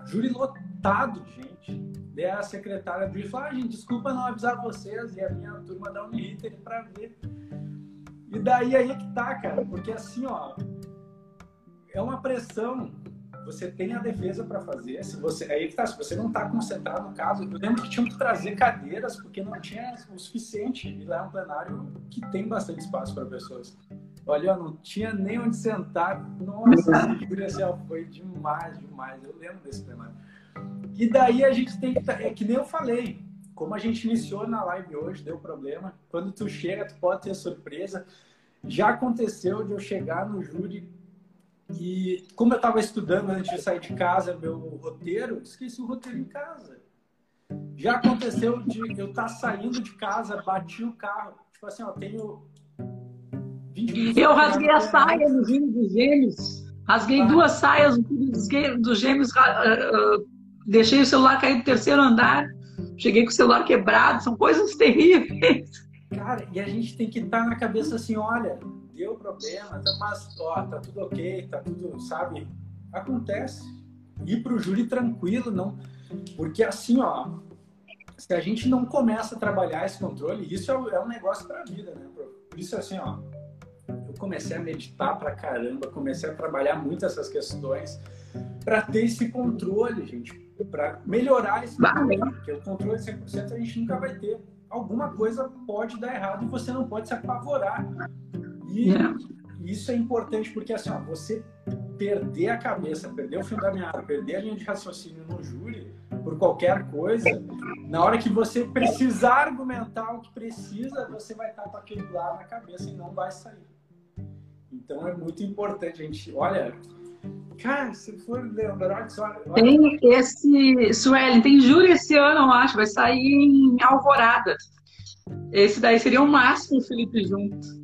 júri lotado de gente. Daí a secretária do júri fala, ah, gente, desculpa não avisar vocês e a minha turma da Uniriter para ver. E daí aí é que tá, cara, porque assim, ó, é uma pressão você tem a defesa para fazer. Se você aí que tá, se você não está concentrado no caso, eu lembro que tinham que trazer cadeiras porque não tinha o suficiente. E lá é um plenário que tem bastante espaço para pessoas. Olha, não tinha nem onde sentar. Nossa, que foi demais, demais. Eu lembro desse plenário. E daí a gente tem que. É que nem eu falei. como a gente iniciou na live hoje, deu problema. Quando tu chega, tu pode ter surpresa. Já aconteceu de eu chegar no júri e, como eu estava estudando antes de sair de casa, meu roteiro, esqueci o roteiro em casa. Já aconteceu de eu estar tá saindo de casa, bati o carro. Tipo assim, ó, tenho 20 minutos. Eu rasguei a saia no Rio dos Gêmeos. Rasguei ah. duas saias dos Gêmeos. Uh, deixei o celular cair do terceiro andar. Cheguei com o celular quebrado. São coisas terríveis. Cara, e a gente tem que estar tá na cabeça assim, olha, deu problema, mas ó, tá tudo ok, tá tudo, sabe? Acontece. Ir pro júri tranquilo, não. Porque assim, ó, se a gente não começa a trabalhar esse controle, isso é, é um negócio para a vida, né? Por isso, assim, ó, eu comecei a meditar pra caramba, comecei a trabalhar muito essas questões para ter esse controle, gente, para melhorar esse controle, porque o controle 100% a gente nunca vai ter. Alguma coisa pode dar errado e você não pode se apavorar. E isso é importante porque, assim, ó, você perder a cabeça, perder o fio da meada, perder a linha de raciocínio no júri, por qualquer coisa, na hora que você precisar argumentar o que precisa, você vai estar com aquele lá na cabeça e não vai sair. Então é muito importante a gente, olha, cara, se for lembrar que olha, Tem esse, Sueli, tem júri esse ano, eu acho, vai sair em Alvorada. Esse daí seria o máximo, Felipe, junto.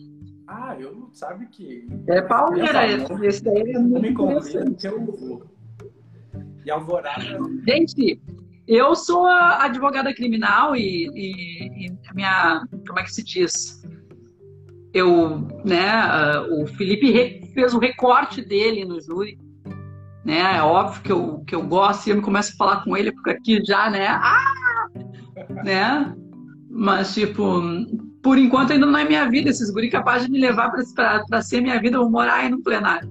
Ah, eu sabe que. É Palmeira, esse, esse daí é muito interessante. Eu vou. E Alvorada. Gente, eu sou advogada criminal e, e, e minha. Como é que se diz? Eu, né, uh, o Felipe fez o recorte dele no júri. Né? É óbvio que eu, que eu gosto e eu começo a falar com ele, porque aqui já, né? Ah! né? Mas, tipo, por enquanto ainda não é minha vida. Esses guri capazes de me levar para ser minha vida, eu vou morar aí no plenário.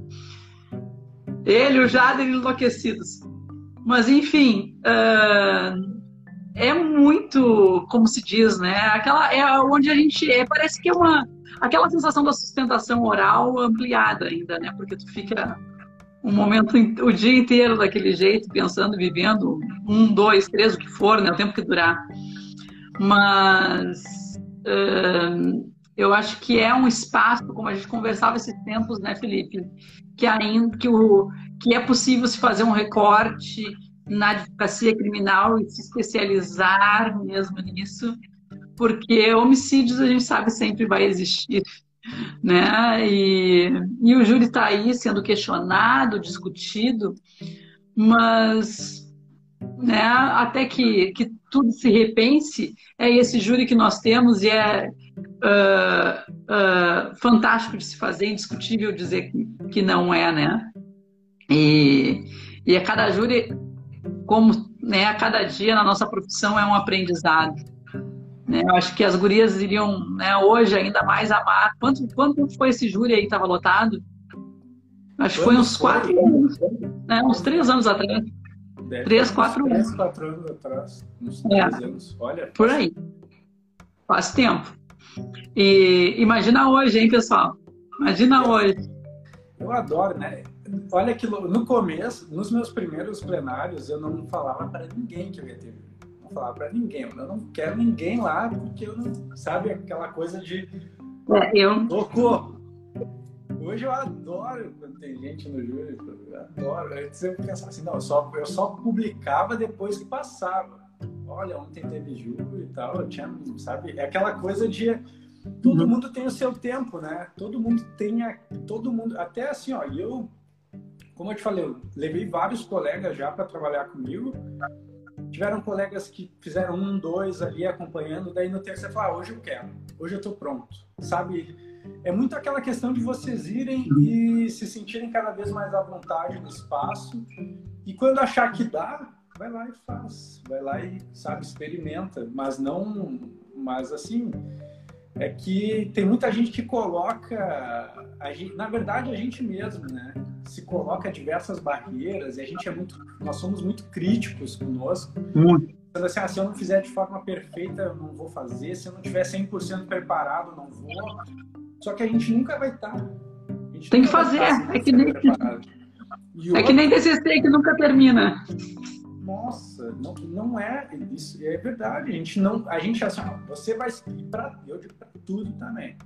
Ele, o Jader, enlouquecidos. Mas, enfim, uh, é muito, como se diz, né? Aquela, é onde a gente é, parece que é uma, aquela sensação da sustentação oral ampliada ainda, né? Porque tu fica um momento, o dia inteiro daquele jeito, pensando, vivendo, um, dois, três, o que for, né? O tempo que durar. Mas eu acho que é um espaço, como a gente conversava esses tempos, né, Felipe? Que ainda que o que é possível se fazer um recorte na advocacia criminal e se especializar mesmo nisso, porque homicídios a gente sabe sempre vai existir, né? E, e o júri está aí sendo questionado, discutido, mas né, até que, que tudo se repense, é esse júri que nós temos e é uh, uh, fantástico de se fazer, indiscutível dizer que, não é, né? E, e a cada júri, como né, a cada dia na nossa profissão é um aprendizado. Né? Eu acho que as gurias iriam né, hoje ainda mais amar. Quanto, quanto foi esse júri aí que estava lotado? Acho que foi uns quatro anos, né, uns três anos atrás. Deve três, quatro anos. Três, quatro anos atrás. Uns é. três anos. Olha. Por aí. Faz tempo. E imagina hoje, hein, pessoal? Imagina é. hoje. Eu adoro, né? Olha que no começo, nos meus primeiros plenários, eu não falava para ninguém que eu ia ter Não falava para ninguém. Eu não quero ninguém lá porque eu não. Sabe aquela coisa de. É, eu. Tocou! Hoje eu adoro quando tem gente no júri, adoro. Eu pensava assim, não, eu só, eu só publicava depois que passava. Olha, ontem teve júri e tal, eu tinha, sabe? É aquela coisa de todo uhum. mundo tem o seu tempo, né? Todo mundo tem a, todo mundo, até assim, ó, eu como eu te falei, eu levei vários colegas já para trabalhar comigo. Tiveram colegas que fizeram um, dois ali acompanhando, daí no terceiro você fala, ah, hoje eu quero, hoje eu tô pronto, sabe? É muito aquela questão de vocês irem e se sentirem cada vez mais à vontade no espaço. E quando achar que dá, vai lá e faz. Vai lá e, sabe, experimenta. Mas não. Mas assim. É que tem muita gente que coloca. Gente, na verdade, a gente mesmo, né? Se coloca diversas barreiras e a gente é muito. Nós somos muito críticos conosco. Muito. Assim, ah, se eu não fizer de forma perfeita, eu não vou fazer. Se eu não tiver 100% preparado, eu não vou. Só que a gente nunca vai estar. Tá. Tem que fazer. É que, nem, é que nem TCC que nunca termina. Nossa. Não, não é isso é verdade. A gente não, a gente assim, você vai para eu digo para tudo também.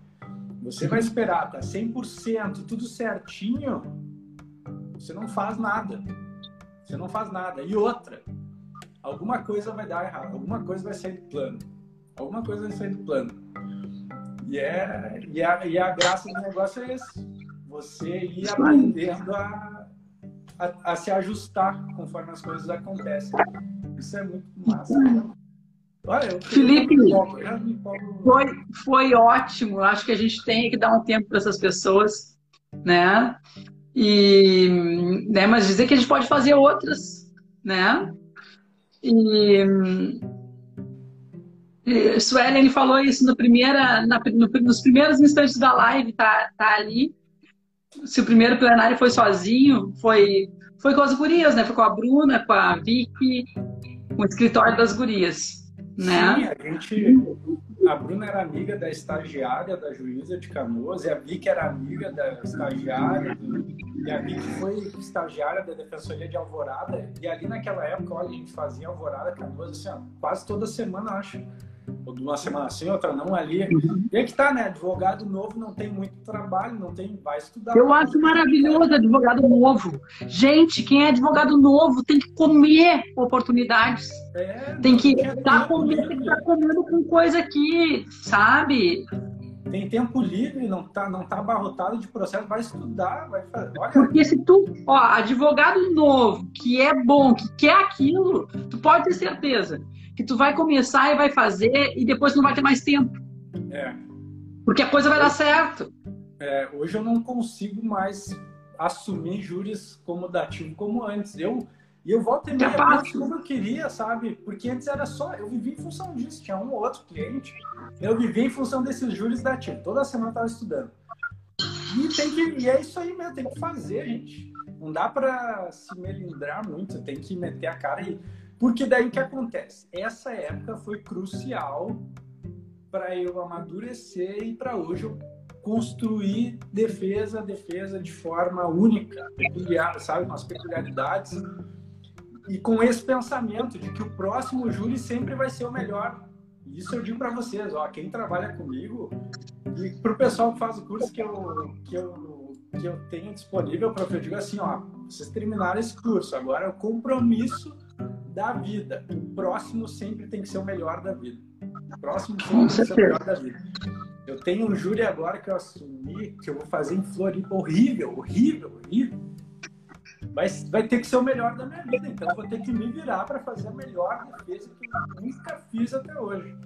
Você vai esperar tá 100% tudo certinho, você não faz nada. Você não faz nada. E outra, alguma coisa vai dar errado, alguma coisa vai sair do plano. Alguma coisa vai sair do plano. E, é, e, a, e a graça do negócio é esse. Você ir aprendendo a, a, a, se ajustar conforme as coisas acontecem. Isso é muito massa. Olha, Felipe, foi, foi ótimo. Acho que a gente tem que dar um tempo para essas pessoas, né? E, né? Mas dizer que a gente pode fazer outras, né? E, Suelen falou isso no primeira, na, no, nos primeiros instantes da live, tá, tá ali. Se o primeiro plenário foi sozinho, foi, foi com as gurias, né? Foi com a Bruna, com a Vicky, com o escritório das gurias. Né? Sim, a gente. A Bruna era amiga da estagiária da juíza de Canoas, e a Vicky era amiga da estagiária, e a Vicky foi estagiária da Defensoria de Alvorada, e ali naquela época, olha, a gente fazia Alvorada Canoas assim, ó, quase toda semana, acho uma semana assim, outra não ali. E é que tá, né? Advogado novo não tem muito trabalho, não tem, vai estudar. Eu acho maravilhoso advogado novo. Gente, quem é advogado novo tem que comer oportunidades. É, tem que estar tá comendo, tem que tá comendo com coisa aqui, sabe? Tem tempo livre, não tá, não tá abarrotado de processo, vai estudar, vai fazer. Olha. Porque se tu, ó, advogado novo, que é bom, que quer aquilo, tu pode ter certeza que tu vai começar e vai fazer e depois não vai ter mais tempo. É. Porque a coisa vai dar certo. É, hoje eu não consigo mais assumir júris como dativo como antes. Eu e eu volto e meia como eu queria, sabe? Porque antes era só, eu vivia em função disso, tinha um ou outro cliente. Eu vivia em função desses júris dativos. Toda semana eu estava estudando. E, tem que, e é isso aí mesmo, tem que fazer, gente. Não dá para se melindrar muito, tem que meter a cara e porque daí o que acontece? Essa época foi crucial para eu amadurecer e para hoje eu construir defesa, defesa de forma única, peculiar, sabe, com as peculiaridades e com esse pensamento de que o próximo júri sempre vai ser o melhor. Isso eu digo para vocês, ó, quem trabalha comigo e para o pessoal que faz o curso que eu, que eu, que eu tenho disponível, para eu digo assim, ó, vocês terminaram esse curso, agora é o compromisso da vida. O próximo sempre tem que ser o melhor da vida. O próximo sempre tem que ser o melhor da vida. Eu tenho um júri agora que eu assumi, que eu vou fazer em Floripa. Horrível, horrível, horrível. Mas vai ter que ser o melhor da minha vida. Então eu vou ter que me virar para fazer a melhor defesa que eu nunca fiz até hoje.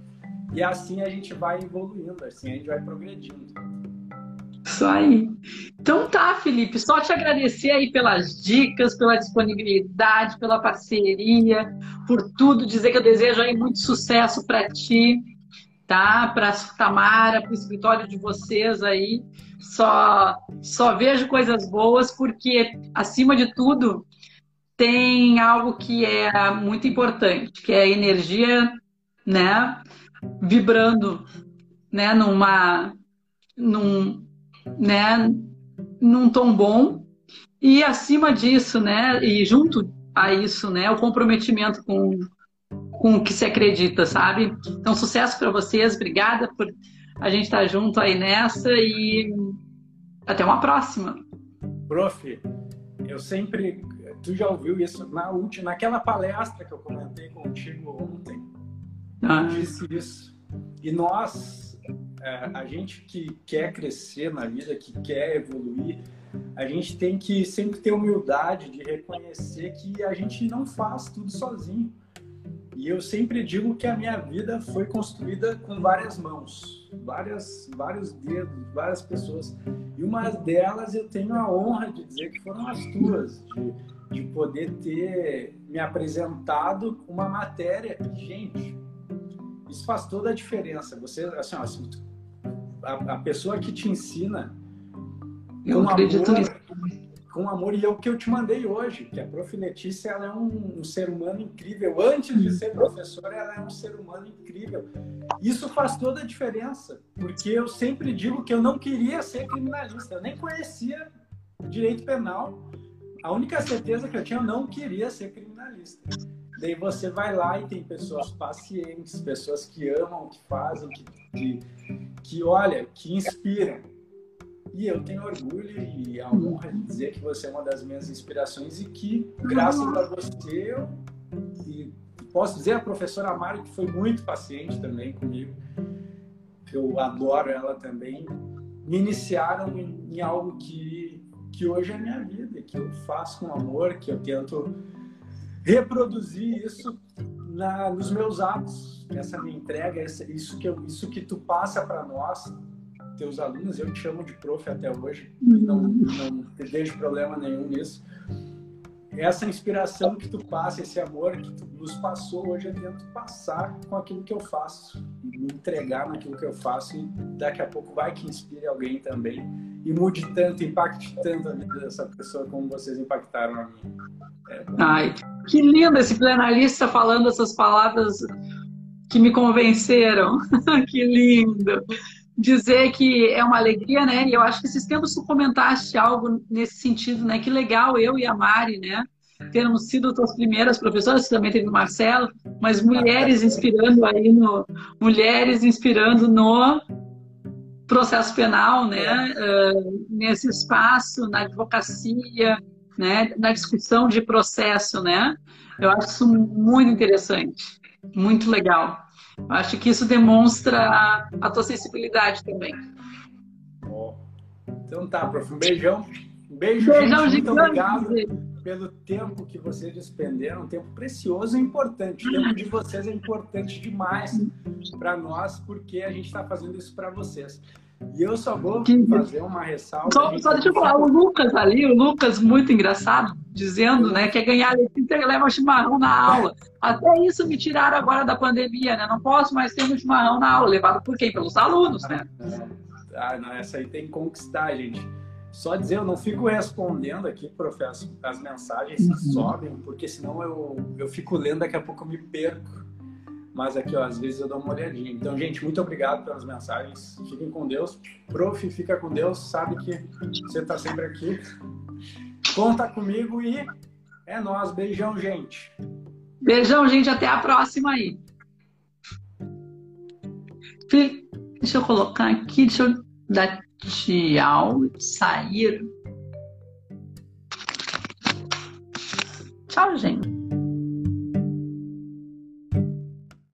E assim a gente vai evoluindo, assim a gente vai progredindo. Isso aí. Então tá, Felipe, só te agradecer aí pelas dicas, pela disponibilidade, pela parceria, por tudo, dizer que eu desejo aí muito sucesso para ti, tá? Para Tamara, para o escritório de vocês aí. Só só vejo coisas boas porque acima de tudo tem algo que é muito importante, que é a energia, né, vibrando, né, numa num né, num tom bom e acima disso, né, e junto a isso, né, o comprometimento com com o que se acredita, sabe? Então sucesso para vocês, obrigada por a gente estar tá junto aí nessa e até uma próxima. Prof, eu sempre, tu já ouviu isso na última, naquela palestra que eu comentei contigo ontem, ah. eu disse isso. E nós a gente que quer crescer na vida, que quer evoluir, a gente tem que sempre ter humildade de reconhecer que a gente não faz tudo sozinho. E eu sempre digo que a minha vida foi construída com várias mãos, várias, vários dedos, várias pessoas. E uma delas eu tenho a honra de dizer que foram as tuas, de, de poder ter me apresentado uma matéria. Gente, isso faz toda a diferença. Você, assim, ó, assim, a, a pessoa que te ensina eu com acredito amor, nisso. com amor e é o que eu te mandei hoje que a Prof Letícia ela é um, um, ser humano incrível. Antes de ser professora ela é um ser humano incrível. Isso faz toda a diferença porque eu sempre digo que eu não queria ser criminalista. Eu nem conhecia direito penal. A única certeza que eu tinha eu não queria ser criminalista. Daí você vai lá e tem pessoas pacientes, pessoas que amam, que fazem, que, que, que olha, que inspiram. E eu tenho orgulho e a honra de dizer que você é uma das minhas inspirações e que, graças a você, eu, e posso dizer a professora Mari, que foi muito paciente também comigo, eu adoro ela também, me iniciaram em, em algo que, que hoje é minha vida, que eu faço com amor, que eu tento reproduzir isso na, nos meus atos, essa minha entrega, essa, isso, que eu, isso que tu passa para nós, teus alunos, eu te chamo de prof até hoje, não, não vejo problema nenhum nisso. Essa inspiração que tu passa, esse amor que tu nos passou, hoje eu tento passar com aquilo que eu faço, me entregar naquilo que eu faço e daqui a pouco vai que inspire alguém também e mude tanto, impacte tanto a vida dessa pessoa como vocês impactaram a mim. É, Ai, que lindo esse plenarista falando essas palavras que me convenceram. que lindo dizer que é uma alegria, né? E eu acho que esses tempos tu comentaste algo nesse sentido, né? Que legal eu e a Mari, né? Termos sido tuas primeiras professoras, também teve o Marcelo, mas mulheres inspirando aí no mulheres inspirando no processo penal, né? Uh, nesse espaço, na advocacia, né? Na discussão de processo, né? Eu acho isso muito interessante, muito legal. Acho que isso demonstra a tua sensibilidade também. Oh. Então tá, prof. Um beijão. Um beijo, beijão gente. Muito obrigado pelo tempo que vocês despenderam, um tempo precioso e importante. O tempo de vocês é importante demais para nós, porque a gente está fazendo isso para vocês. E eu só vou fazer uma ressalva. Só, só deixa eu falar, o Lucas ali, o Lucas muito engraçado, dizendo, né, que é ganhar letícia e leva chimarrão na aula. Até isso me tiraram agora da pandemia, né? Não posso mais ter um chimarrão na aula, levado por quem? Pelos alunos, né? Ah, não, essa aí tem que conquistar, gente. Só dizer, eu não fico respondendo aqui, professor, as mensagens que uhum. sobem, porque senão eu, eu fico lendo, daqui a pouco eu me perco mas aqui, ó, às vezes eu dou uma olhadinha. Então, gente, muito obrigado pelas mensagens. Fiquem com Deus. Prof, fica com Deus. Sabe que você está sempre aqui. Conta comigo e é nós. Beijão, gente. Beijão, gente. Até a próxima aí. Deixa eu colocar aqui. Deixa eu dar tchau. Sair. Tchau, gente.